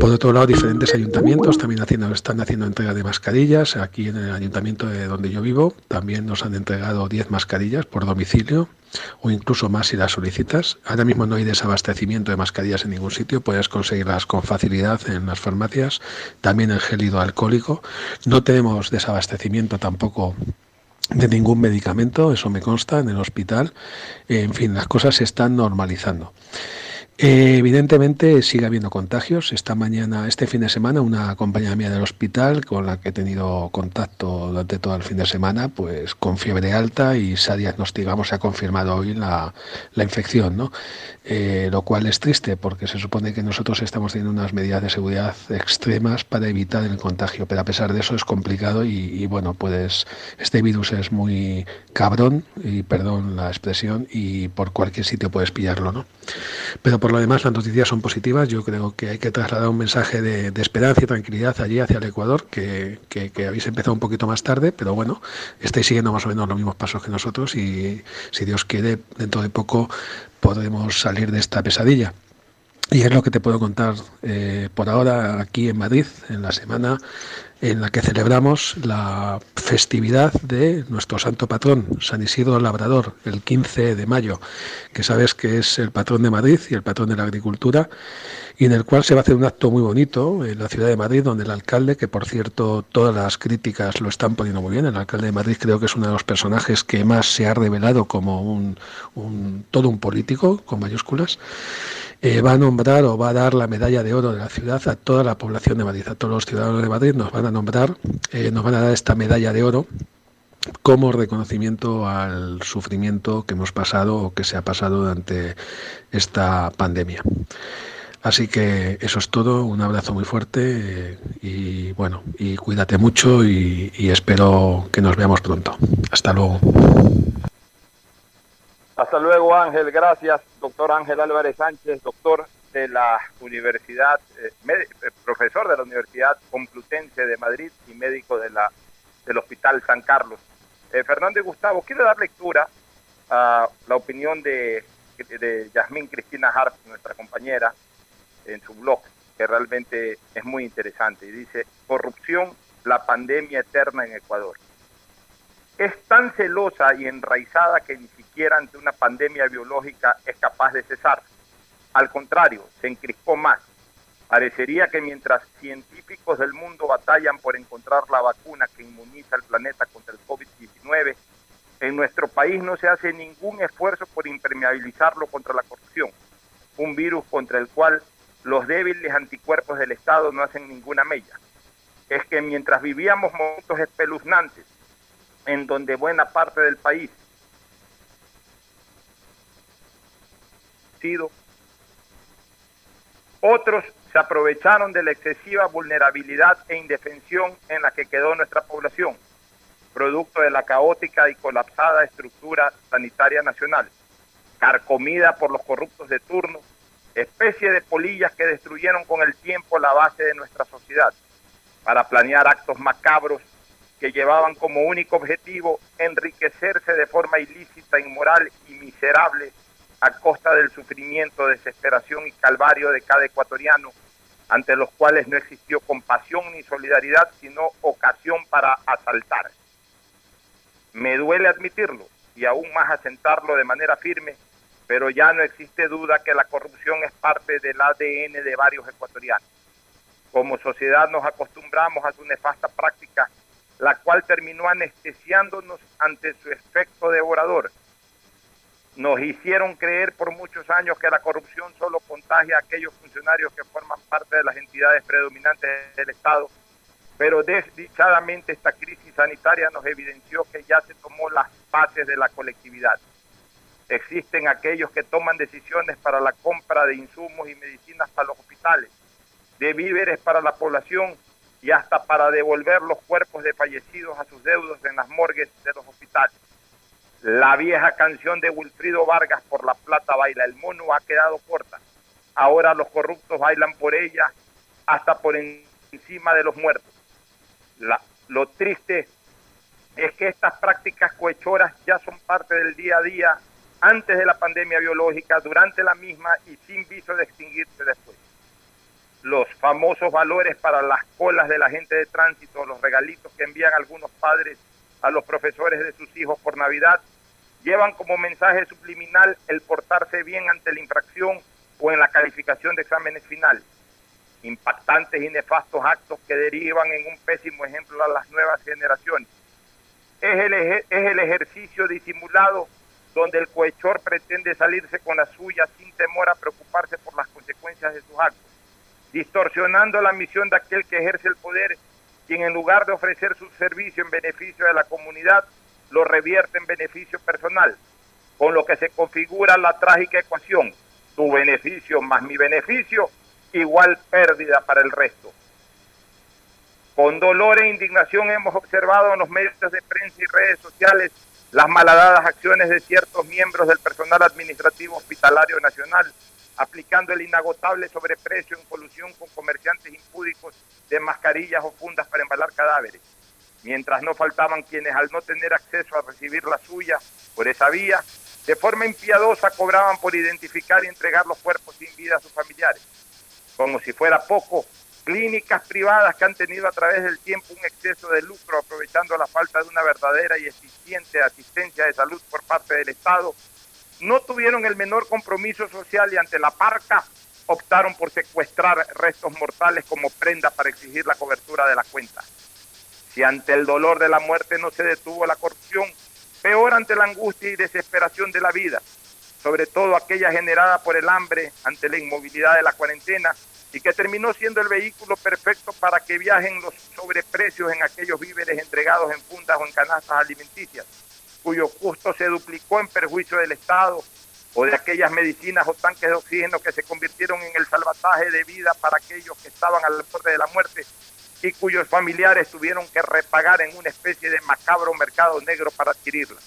Por otro lado, diferentes ayuntamientos también están haciendo entrega de mascarillas. Aquí en el ayuntamiento de donde yo vivo también nos han entregado 10 mascarillas por domicilio o incluso más si las solicitas. Ahora mismo no hay desabastecimiento de mascarillas en ningún sitio, puedes conseguirlas con facilidad en las farmacias, también en gel hidroalcohólico. No tenemos desabastecimiento tampoco de ningún medicamento, eso me consta en el hospital. En fin, las cosas se están normalizando. Eh, evidentemente sigue habiendo contagios. Esta mañana, este fin de semana, una compañera mía del hospital con la que he tenido contacto durante todo el fin de semana, pues con fiebre alta y se ha diagnosticado, se ha confirmado hoy la, infección, ¿no? Eh, lo cual es triste porque se supone que nosotros estamos teniendo unas medidas de seguridad extremas para evitar el contagio, pero a pesar de eso es complicado y, y bueno, pues este virus es muy cabrón, y perdón la expresión, y por cualquier sitio puedes pillarlo, ¿no? Pero por lo demás las noticias son positivas. Yo creo que hay que trasladar un mensaje de, esperanza y tranquilidad allí hacia el Ecuador, que, habéis empezado un poquito más tarde, pero bueno, estáis siguiendo más o menos los mismos pasos que nosotros y si Dios quiere, dentro de poco podremos salir de esta pesadilla. Y es lo que te puedo contar eh, por ahora aquí en Madrid, en la semana en la que celebramos la festividad de nuestro santo patrón, San Isidro Labrador, el 15 de mayo, que sabes que es el patrón de Madrid y el patrón de la agricultura, y en el cual se va a hacer un acto muy bonito en la ciudad de Madrid, donde el alcalde, que por cierto todas las críticas lo están poniendo muy bien, el alcalde de Madrid creo que es uno de los personajes que más se ha revelado como un, un todo un político, con mayúsculas, eh, va a nombrar o va a dar la medalla de oro de la ciudad a toda la población de Madrid, a todos los ciudadanos de Madrid nos van a nombrar, eh, nos van a dar esta medalla de oro como reconocimiento al sufrimiento que hemos pasado o que se ha pasado durante esta pandemia. Así que eso es todo, un abrazo muy fuerte eh, y bueno, y cuídate mucho y, y espero que nos veamos pronto. Hasta luego. Hasta luego, Ángel. Gracias, doctor Ángel Álvarez Sánchez, doctor de la Universidad, eh, eh, profesor de la Universidad Complutense de Madrid y médico de la, del Hospital San Carlos. Eh, Fernando y Gustavo, quiero dar lectura a la opinión de, de Yasmín Cristina Hart, nuestra compañera, en su blog, que realmente es muy interesante. Y dice, corrupción, la pandemia eterna en Ecuador. Es tan celosa y enraizada que ni siquiera ante una pandemia biológica es capaz de cesar. Al contrario, se encrispó más. Parecería que mientras científicos del mundo batallan por encontrar la vacuna que inmuniza al planeta contra el COVID-19, en nuestro país no se hace ningún esfuerzo por impermeabilizarlo contra la corrupción, un virus contra el cual los débiles anticuerpos del Estado no hacen ninguna mella. Es que mientras vivíamos momentos espeluznantes, en donde buena parte del país sido otros se aprovecharon de la excesiva vulnerabilidad e indefensión en la que quedó nuestra población, producto de la caótica y colapsada estructura sanitaria nacional, carcomida por los corruptos de turno, especie de polillas que destruyeron con el tiempo la base de nuestra sociedad, para planear actos macabros que llevaban como único objetivo enriquecerse de forma ilícita, inmoral y miserable a costa del sufrimiento, desesperación y calvario de cada ecuatoriano, ante los cuales no existió compasión ni solidaridad, sino ocasión para asaltar. Me duele admitirlo y aún más asentarlo de manera firme, pero ya no existe duda que la corrupción es parte del ADN de varios ecuatorianos. Como sociedad nos acostumbramos a su nefasta práctica la cual terminó anestesiándonos ante su efecto devorador. Nos hicieron creer por muchos años que la corrupción solo contagia a aquellos funcionarios que forman parte de las entidades predominantes del Estado, pero desdichadamente esta crisis sanitaria nos evidenció que ya se tomó las bases de la colectividad. Existen aquellos que toman decisiones para la compra de insumos y medicinas para los hospitales, de víveres para la población y hasta para devolver los cuerpos de fallecidos a sus deudos en las morgues de los hospitales. La vieja canción de Wilfrido Vargas por la plata baila el mono ha quedado corta. Ahora los corruptos bailan por ella hasta por encima de los muertos. Lo triste es que estas prácticas cohechoras ya son parte del día a día antes de la pandemia biológica, durante la misma y sin viso de extinguirse después los famosos valores para las colas de la gente de tránsito, los regalitos que envían algunos padres a los profesores de sus hijos por Navidad, llevan como mensaje subliminal el portarse bien ante la infracción o en la calificación de exámenes finales. Impactantes y nefastos actos que derivan en un pésimo ejemplo a las nuevas generaciones. es el, ejercicio disimulado donde el cohechor pretende salirse con la suya sin temor a preocuparse por las consecuencias de sus actos, distorsionando la misión de aquel que ejerce el poder, quien en lugar de ofrecer su servicio en beneficio de la comunidad, lo revierte en beneficio personal, con lo que se configura la trágica ecuación, tu beneficio más mi beneficio, igual pérdida para el resto. Con dolor e indignación hemos observado en los medios de prensa y redes sociales las malhadadas acciones de ciertos miembros del personal administrativo hospitalario nacional, aplicando el inagotable sobreprecio en colusión con comerciantes impúdicos de mascarillas o fundas para embalar cadáveres. Mientras no faltaban quienes al no tener acceso a recibir la suya por esa vía, de forma impiedosa cobraban por identificar y entregar los cuerpos sin vida a sus familiares. Como si fuera poco, clínicas privadas que han tenido a través del tiempo un exceso de lucro aprovechando la falta de una verdadera y eficiente asistencia de salud por parte del Estado, no tuvieron el menor compromiso social y ante la parca optaron por secuestrar restos mortales como prenda para exigir la cobertura de la cuenta. Si ante el dolor de la muerte no se detuvo la corrupción, peor ante la angustia y desesperación de la vida, sobre todo aquella generada por el hambre ante la inmovilidad de la cuarentena y que terminó siendo el vehículo perfecto para que viajen los sobreprecios en aquellos víveres entregados en fundas o en canastas alimenticias, cuyo costo se duplicó en perjuicio del Estado, o de aquellas medicinas o tanques de oxígeno que se convirtieron en el salvataje de vida para aquellos que estaban al borde de la muerte y cuyos familiares tuvieron que repagar en una especie de macabro mercado negro para adquirirlas.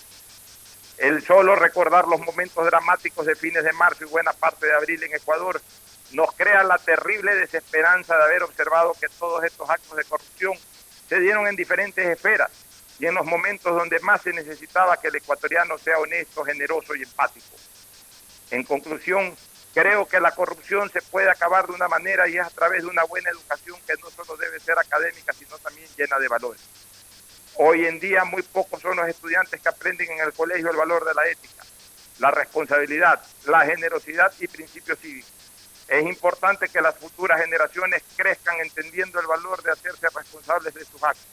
El solo recordar los momentos dramáticos de fines de marzo y buena parte de abril en Ecuador nos crea la terrible desesperanza de haber observado que todos estos actos de corrupción se dieron en diferentes esferas y en los momentos donde más se necesitaba que el ecuatoriano sea honesto, generoso y empático. En conclusión, creo que la corrupción se puede acabar de una manera y es a través de una buena educación que no solo debe ser académica, sino también llena de valores. Hoy en día muy pocos son los estudiantes que aprenden en el colegio el valor de la ética, la responsabilidad, la generosidad y principios cívicos. Es importante que las futuras generaciones crezcan entendiendo el valor de hacerse responsables de sus actos,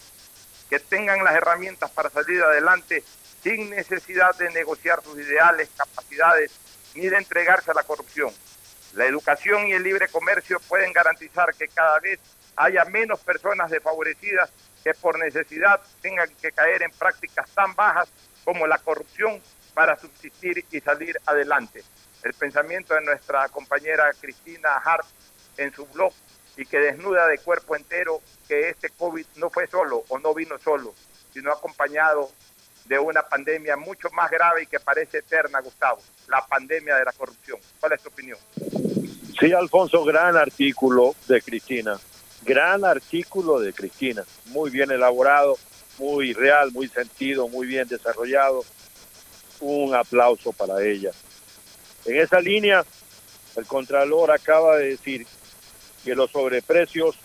que tengan las herramientas para salir adelante sin necesidad de negociar sus ideales, capacidades, ni de entregarse a la corrupción. La educación y el libre comercio pueden garantizar que cada vez haya menos personas desfavorecidas que por necesidad tengan que caer en prácticas tan bajas como la corrupción para subsistir y salir adelante. El pensamiento de nuestra compañera Cristina Hart en su blog y que desnuda de cuerpo entero que este COVID no fue solo o no vino solo, sino acompañado de una pandemia mucho más grave y que parece eterna, Gustavo, la pandemia de la corrupción. ¿Cuál es tu opinión? Sí, Alfonso, gran artículo de Cristina. Gran artículo de Cristina. Muy bien elaborado, muy real, muy sentido, muy bien desarrollado. Un aplauso para ella. En esa línea, el Contralor acaba de decir que los sobreprecios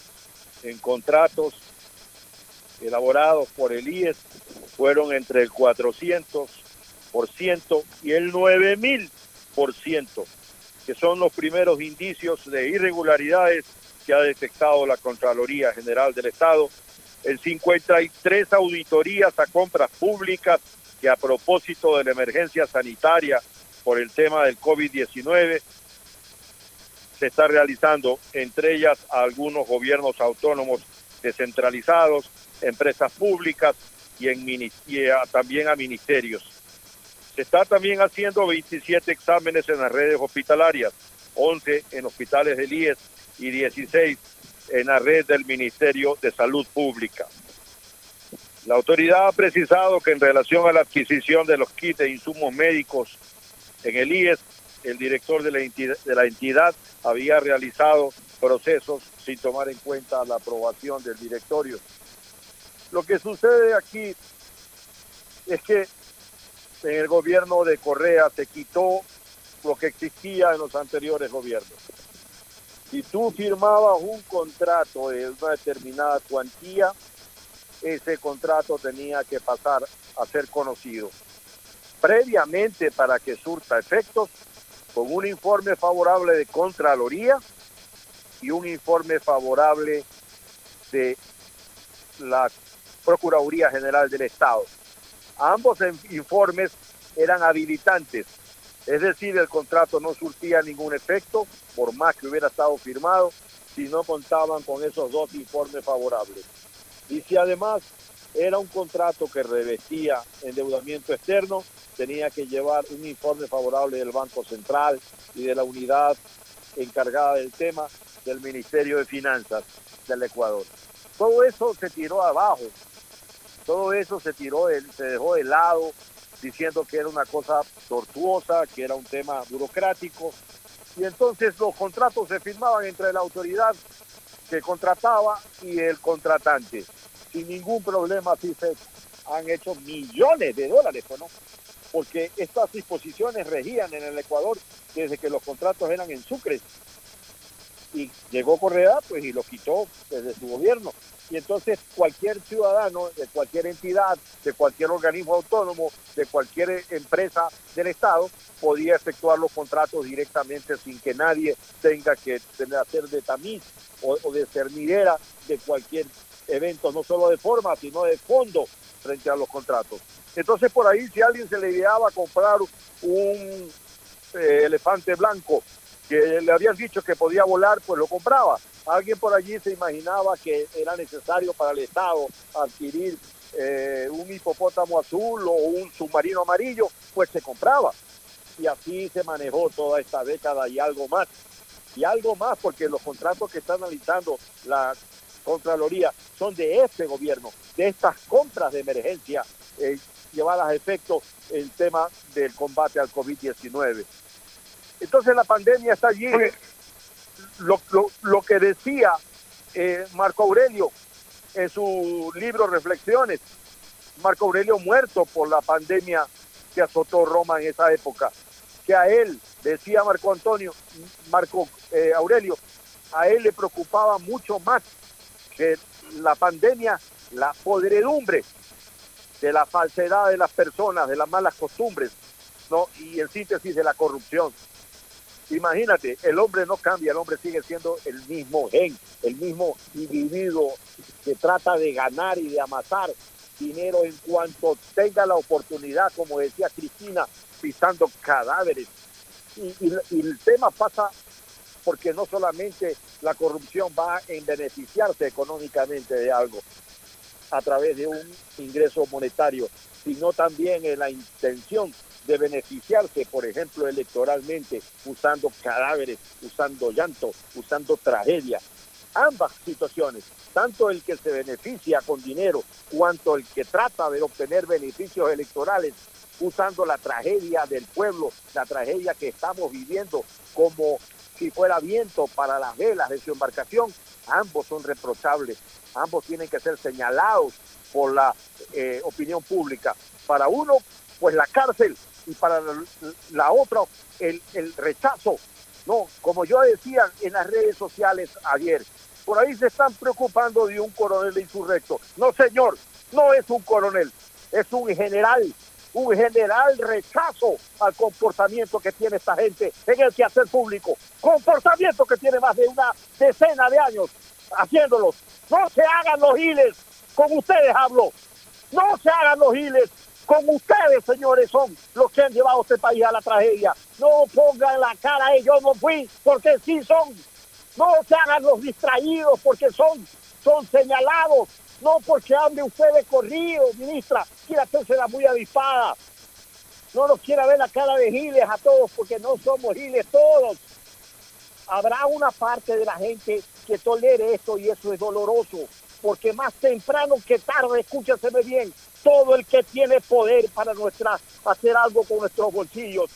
en contratos elaborados por el IES fueron entre el 400% y el 9000%, que son los primeros indicios de irregularidades que ha detectado la Contraloría General del Estado. En 53 auditorías a compras públicas que a propósito de la emergencia sanitaria por el tema del COVID-19 se está realizando, entre ellas algunos gobiernos autónomos descentralizados, empresas públicas y, en, y también a ministerios. Se está también haciendo 27 exámenes en las redes hospitalarias, 11 en hospitales del IES y 16 en la red del Ministerio de Salud Pública. La autoridad ha precisado que en relación a la adquisición de los kits de insumos médicos en el IES, el director de la entidad, había realizado procesos sin tomar en cuenta la aprobación del directorio. Lo que sucede aquí es que en el gobierno de Correa se quitó lo que existía en los anteriores gobiernos. Si tú firmabas un contrato de una determinada cuantía, ese contrato tenía que pasar a ser conocido previamente para que surta efectos con un informe favorable de Contraloría y un informe favorable de la Procuraduría General del Estado. Ambos informes eran habilitantes, es decir, el contrato no surtía ningún efecto, por más que hubiera estado firmado, si no contaban con esos dos informes favorables. Y si además era un contrato que revestía endeudamiento externo, tenía que llevar un informe favorable del Banco Central y de la unidad encargada del tema del Ministerio de Finanzas del Ecuador. Todo eso se tiró abajo, todo eso se tiró, se dejó de lado, diciendo que era una cosa tortuosa, que era un tema burocrático, y entonces los contratos se firmaban entre la autoridad que contrataba y el contratante. Sin ningún problema, así se han hecho millones de dólares, ¿no? Porque estas disposiciones regían en el Ecuador desde que los contratos eran en Sucre. Y llegó Correa, pues, y lo quitó desde su gobierno. Y entonces cualquier ciudadano de cualquier entidad, de cualquier organismo autónomo, de cualquier empresa del Estado, podía efectuar los contratos directamente sin que nadie tenga que hacer de tamiz o, de cernidera de cualquier evento, no solo de forma, sino de fondo frente a los contratos. Entonces por ahí si alguien se le ideaba comprar un eh, elefante blanco que le habían dicho que podía volar, pues lo compraba. Alguien por allí se imaginaba que era necesario para el Estado adquirir eh, un hipopótamo azul o un submarino amarillo, pues se compraba. Y así se manejó toda esta década y algo más. Y algo más porque los contratos que está analizando la Contraloría son de este gobierno, de estas compras de emergencia eh, llevadas a efecto el tema del combate al COVID-19. Entonces la pandemia está allí. Lo, lo, que decía eh, Marco Aurelio en su libro Reflexiones, Marco Aurelio muerto por la pandemia que azotó Roma en esa época, que a él, decía Marco Antonio, Marco eh, Aurelio, a él le preocupaba mucho más que la pandemia, la podredumbre de la falsedad de las personas, de las malas costumbres, ¿no? y en síntesis de la corrupción. Imagínate, el hombre no cambia, el hombre sigue siendo el mismo gen, el mismo individuo que trata de ganar y de amasar dinero en cuanto tenga la oportunidad, como decía Cristina, pisando cadáveres. Y, el tema pasa porque no solamente la corrupción va en beneficiarse económicamente de algo a través de un ingreso monetario, sino también en la intención de beneficiarse, por ejemplo, electoralmente, usando cadáveres, usando llanto, usando tragedia. Ambas situaciones, tanto el que se beneficia con dinero, cuanto el que trata de obtener beneficios electorales, usando la tragedia del pueblo, la tragedia que estamos viviendo como si fuera viento para las velas de su embarcación, ambos son reprochables, ambos tienen que ser señalados por la eh, opinión pública. Para uno, pues la cárcel, y para la, otra el, el rechazo. No, como yo decía en las redes sociales ayer, por ahí se están preocupando de un coronel insurrecto. No, señor, no es un coronel, es un general, un general rechazo al comportamiento que tiene esta gente en el quehacer público. Comportamiento que tiene más de una decena de años haciéndolos. No se hagan los giles, con ustedes hablo. No se hagan los giles como ustedes, señores, son los que han llevado a este país a la tragedia. No pongan la cara, yo no fui, porque sí son. No se hagan los distraídos, porque son, son señalados. No porque hable usted de corrido, ministra, quiere hacerse la muy avispada. No nos quiera ver la cara de giles a todos, porque no somos giles todos. Habrá una parte de la gente que tolere esto y eso es doloroso, porque más temprano que tarde, escúcheseme bien, todo el que tiene poder para nuestra, hacer algo con nuestros bolsillos,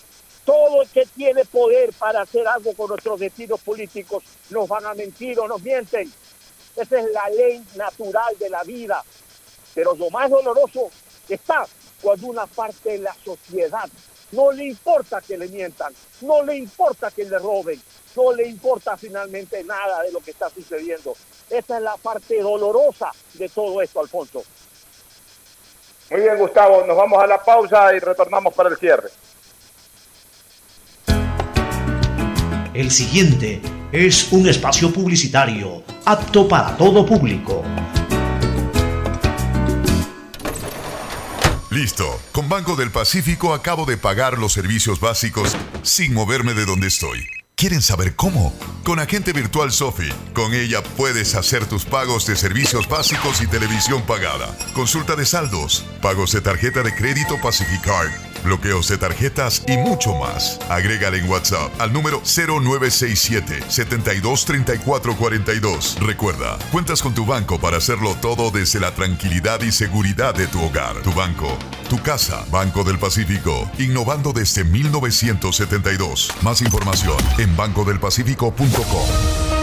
todo el que tiene poder para hacer algo con nuestros destinos políticos, nos van a mentir o nos mienten. Esa es la ley natural de la vida. Pero lo más doloroso está cuando una parte de la sociedad no le importa que le mientan, no le importa que le roben, no le importa finalmente nada de lo que está sucediendo. Esa es la parte dolorosa de todo esto, Alfonso. Muy bien, Gustavo, nos vamos a la pausa y retornamos para el cierre. El siguiente es un espacio publicitario apto para todo público. Listo. Con Banco del Pacífico acabo de pagar los servicios básicos sin moverme de donde estoy. ¿Quieren saber cómo? Con Agente Virtual Sofi. Con ella puedes hacer tus pagos de servicios básicos y televisión pagada. Consulta de saldos, pagos de tarjeta de crédito Pacificard, bloqueos de tarjetas y mucho más. Agrégale en WhatsApp al número 0967 723442. Recuerda, cuentas con tu banco para hacerlo todo desde la tranquilidad y seguridad de tu hogar. Tu banco, tu casa, Banco del Pacífico, innovando desde 1972. Más información en bancodelpacifico.com.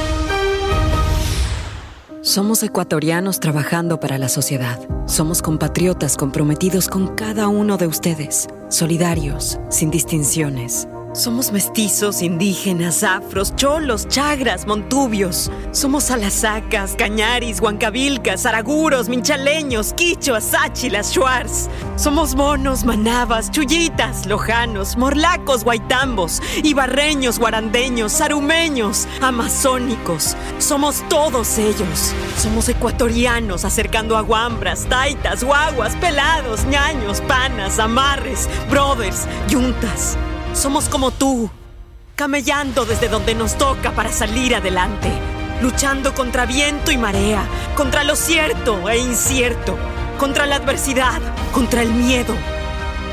Somos ecuatorianos trabajando para la sociedad. Somos compatriotas comprometidos con cada uno de ustedes, solidarios, sin distinciones. Somos mestizos, indígenas, afros, cholos, chagras, montubios. Somos alasacas, cañaris, huancabilcas, araguros, minchaleños, quichuas, sáchilas, shuars. Somos monos, manabas, chullitas, lojanos, morlacos, guaitambos, ibarreños, guarandeños, sarumeños, amazónicos. Somos todos ellos. Somos ecuatorianos acercando aguambras, taitas, guaguas, pelados, ñaños, panas, amarres, brothers, yuntas. Somos como tú, camellando desde donde nos toca para salir adelante, luchando contra viento y marea, contra lo cierto e incierto, contra la adversidad, contra el miedo.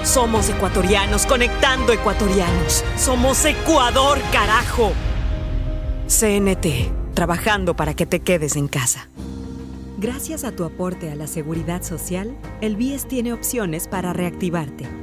Somos ecuatorianos conectando ecuatorianos. Somos Ecuador, carajo. CNT, trabajando para que te quedes en casa. Gracias a tu aporte a la seguridad social, el BIES tiene opciones para reactivarte.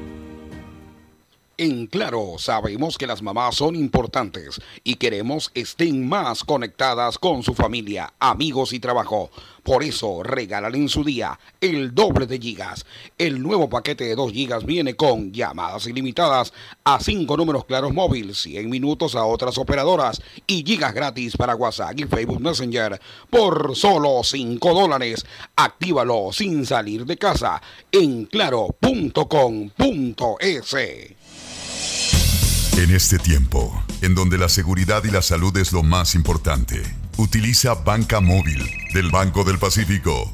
En Claro, sabemos que las mamás son importantes y queremos estén más conectadas con su familia, amigos y trabajo. Por eso, regalan en su día el doble de gigas. El nuevo paquete de 2 gigas viene con llamadas ilimitadas a 5 números claros móvil, 100 minutos a otras operadoras y gigas gratis para WhatsApp y Facebook Messenger por solo 5 dólares. Actívalo sin salir de casa en claro.com.es. En este tiempo, en donde la seguridad y la salud es lo más importante, utiliza Banca Móvil del Banco del Pacífico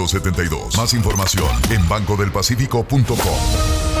1972. Más información en bancodelpacifico.com.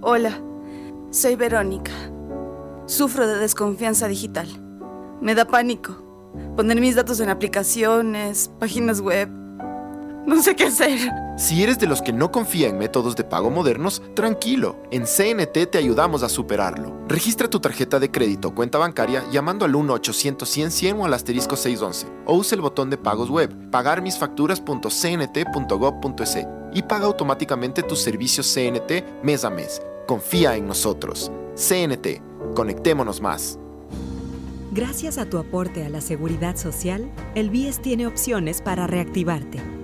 Hola, soy Verónica. Sufro de desconfianza digital. Me da pánico poner mis datos en aplicaciones, páginas web. No sé qué hacer. Si eres de los que no confía en métodos de pago modernos, tranquilo. En CNT te ayudamos a superarlo. Registra tu tarjeta de crédito o cuenta bancaria llamando al 1-800-100-100 o al asterisco 611. O usa el botón de pagos web, pagarmisfacturas.cnt.gov.es y paga automáticamente tus servicios CNT mes a mes. Confía en nosotros. CNT. Conectémonos más. Gracias a tu aporte a la seguridad social, el BIES tiene opciones para reactivarte.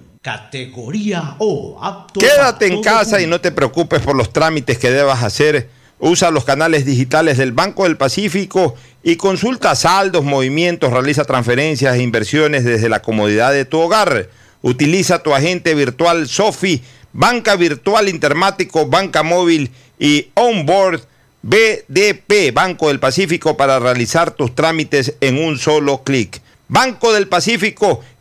categoría O, apto Quédate en casa y no te preocupes por los trámites que debas hacer. Usa los canales digitales del Banco del Pacífico y consulta saldos, movimientos, realiza transferencias e inversiones desde la comodidad de tu hogar. Utiliza tu agente virtual Sofi, banca virtual intermático, banca móvil y onboard BDP, Banco del Pacífico, para realizar tus trámites en un solo clic. Banco del Pacífico,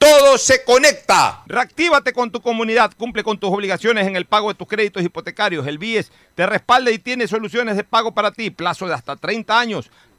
todo se conecta. Reactívate con tu comunidad, cumple con tus obligaciones en el pago de tus créditos hipotecarios. El BIES te respalda y tiene soluciones de pago para ti, plazo de hasta 30 años.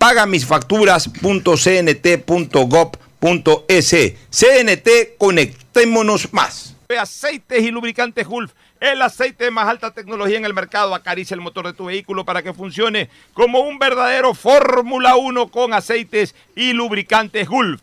pagamisfacturas.cnt.gov.es. CNT, conectémonos más. Aceites y lubricantes Gulf. El aceite de más alta tecnología en el mercado acaricia el motor de tu vehículo para que funcione como un verdadero Fórmula 1 con aceites y lubricantes Gulf.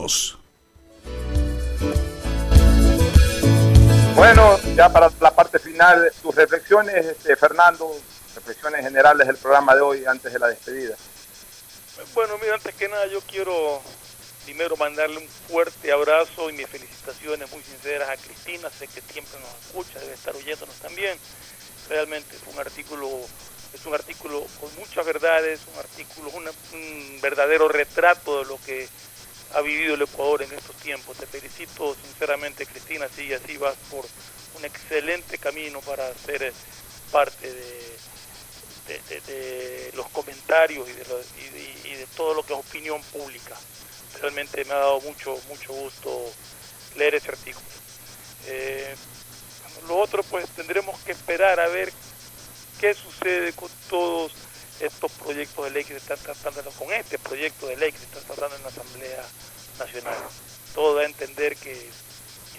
Bueno, ya para la parte final, tus reflexiones, este, Fernando, reflexiones generales del programa de hoy antes de la despedida. Bueno, mira, antes que nada yo quiero primero mandarle un fuerte abrazo y mis felicitaciones muy sinceras a Cristina, sé que siempre nos escucha, debe estar oyéndonos también. Realmente es un artículo, es un artículo con muchas verdades, un artículo, una- un verdadero retrato de lo que ha vivido el Ecuador en estos tiempos. Te felicito sinceramente, Cristina, sigue así, vas por un excelente camino para ser eh, parte de, los comentarios y de, lo- y de todo lo que es opinión pública. Realmente me ha dado mucho, mucho gusto leer ese artículo. Eh, lo otro, pues tendremos que esperar a ver qué sucede con todos estos proyectos de ley que se están tratando, con este proyecto de ley que se está tratando en la Asamblea Nacional. Todo da a entender que,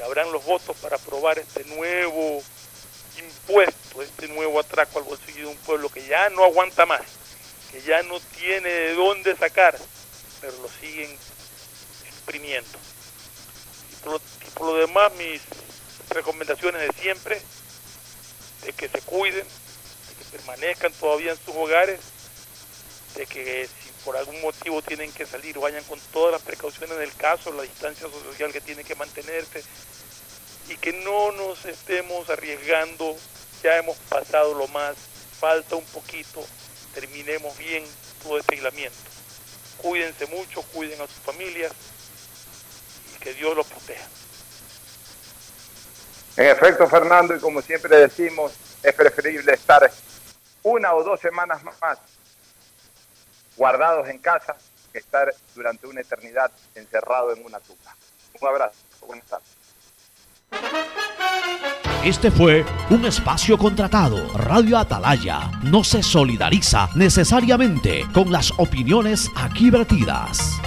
habrán los votos para aprobar este nuevo impuesto, este nuevo atraco al bolsillo de un pueblo que ya no aguanta más, que ya no tiene de dónde sacar, pero lo siguen exprimiendo. Por lo, por lo demás, mis recomendaciones de siempre, de que se cuiden, permanezcan todavía en sus hogares, de que si por algún motivo tienen que salir, vayan con todas las precauciones del caso, la distancia social que tiene que mantenerse y que no nos estemos arriesgando, ya hemos pasado lo más, falta un poquito, terminemos bien todo este aislamiento. Cuídense mucho, cuiden a sus familias y que Dios los proteja. En efecto, Fernando, y como siempre decimos, es preferible estar una o dos semanas más guardados en casa que estar durante una eternidad encerrado en una tumba. Un abrazo, buenas tardes. Este fue un espacio contratado. Radio Atalaya no se solidariza necesariamente con las opiniones aquí vertidas.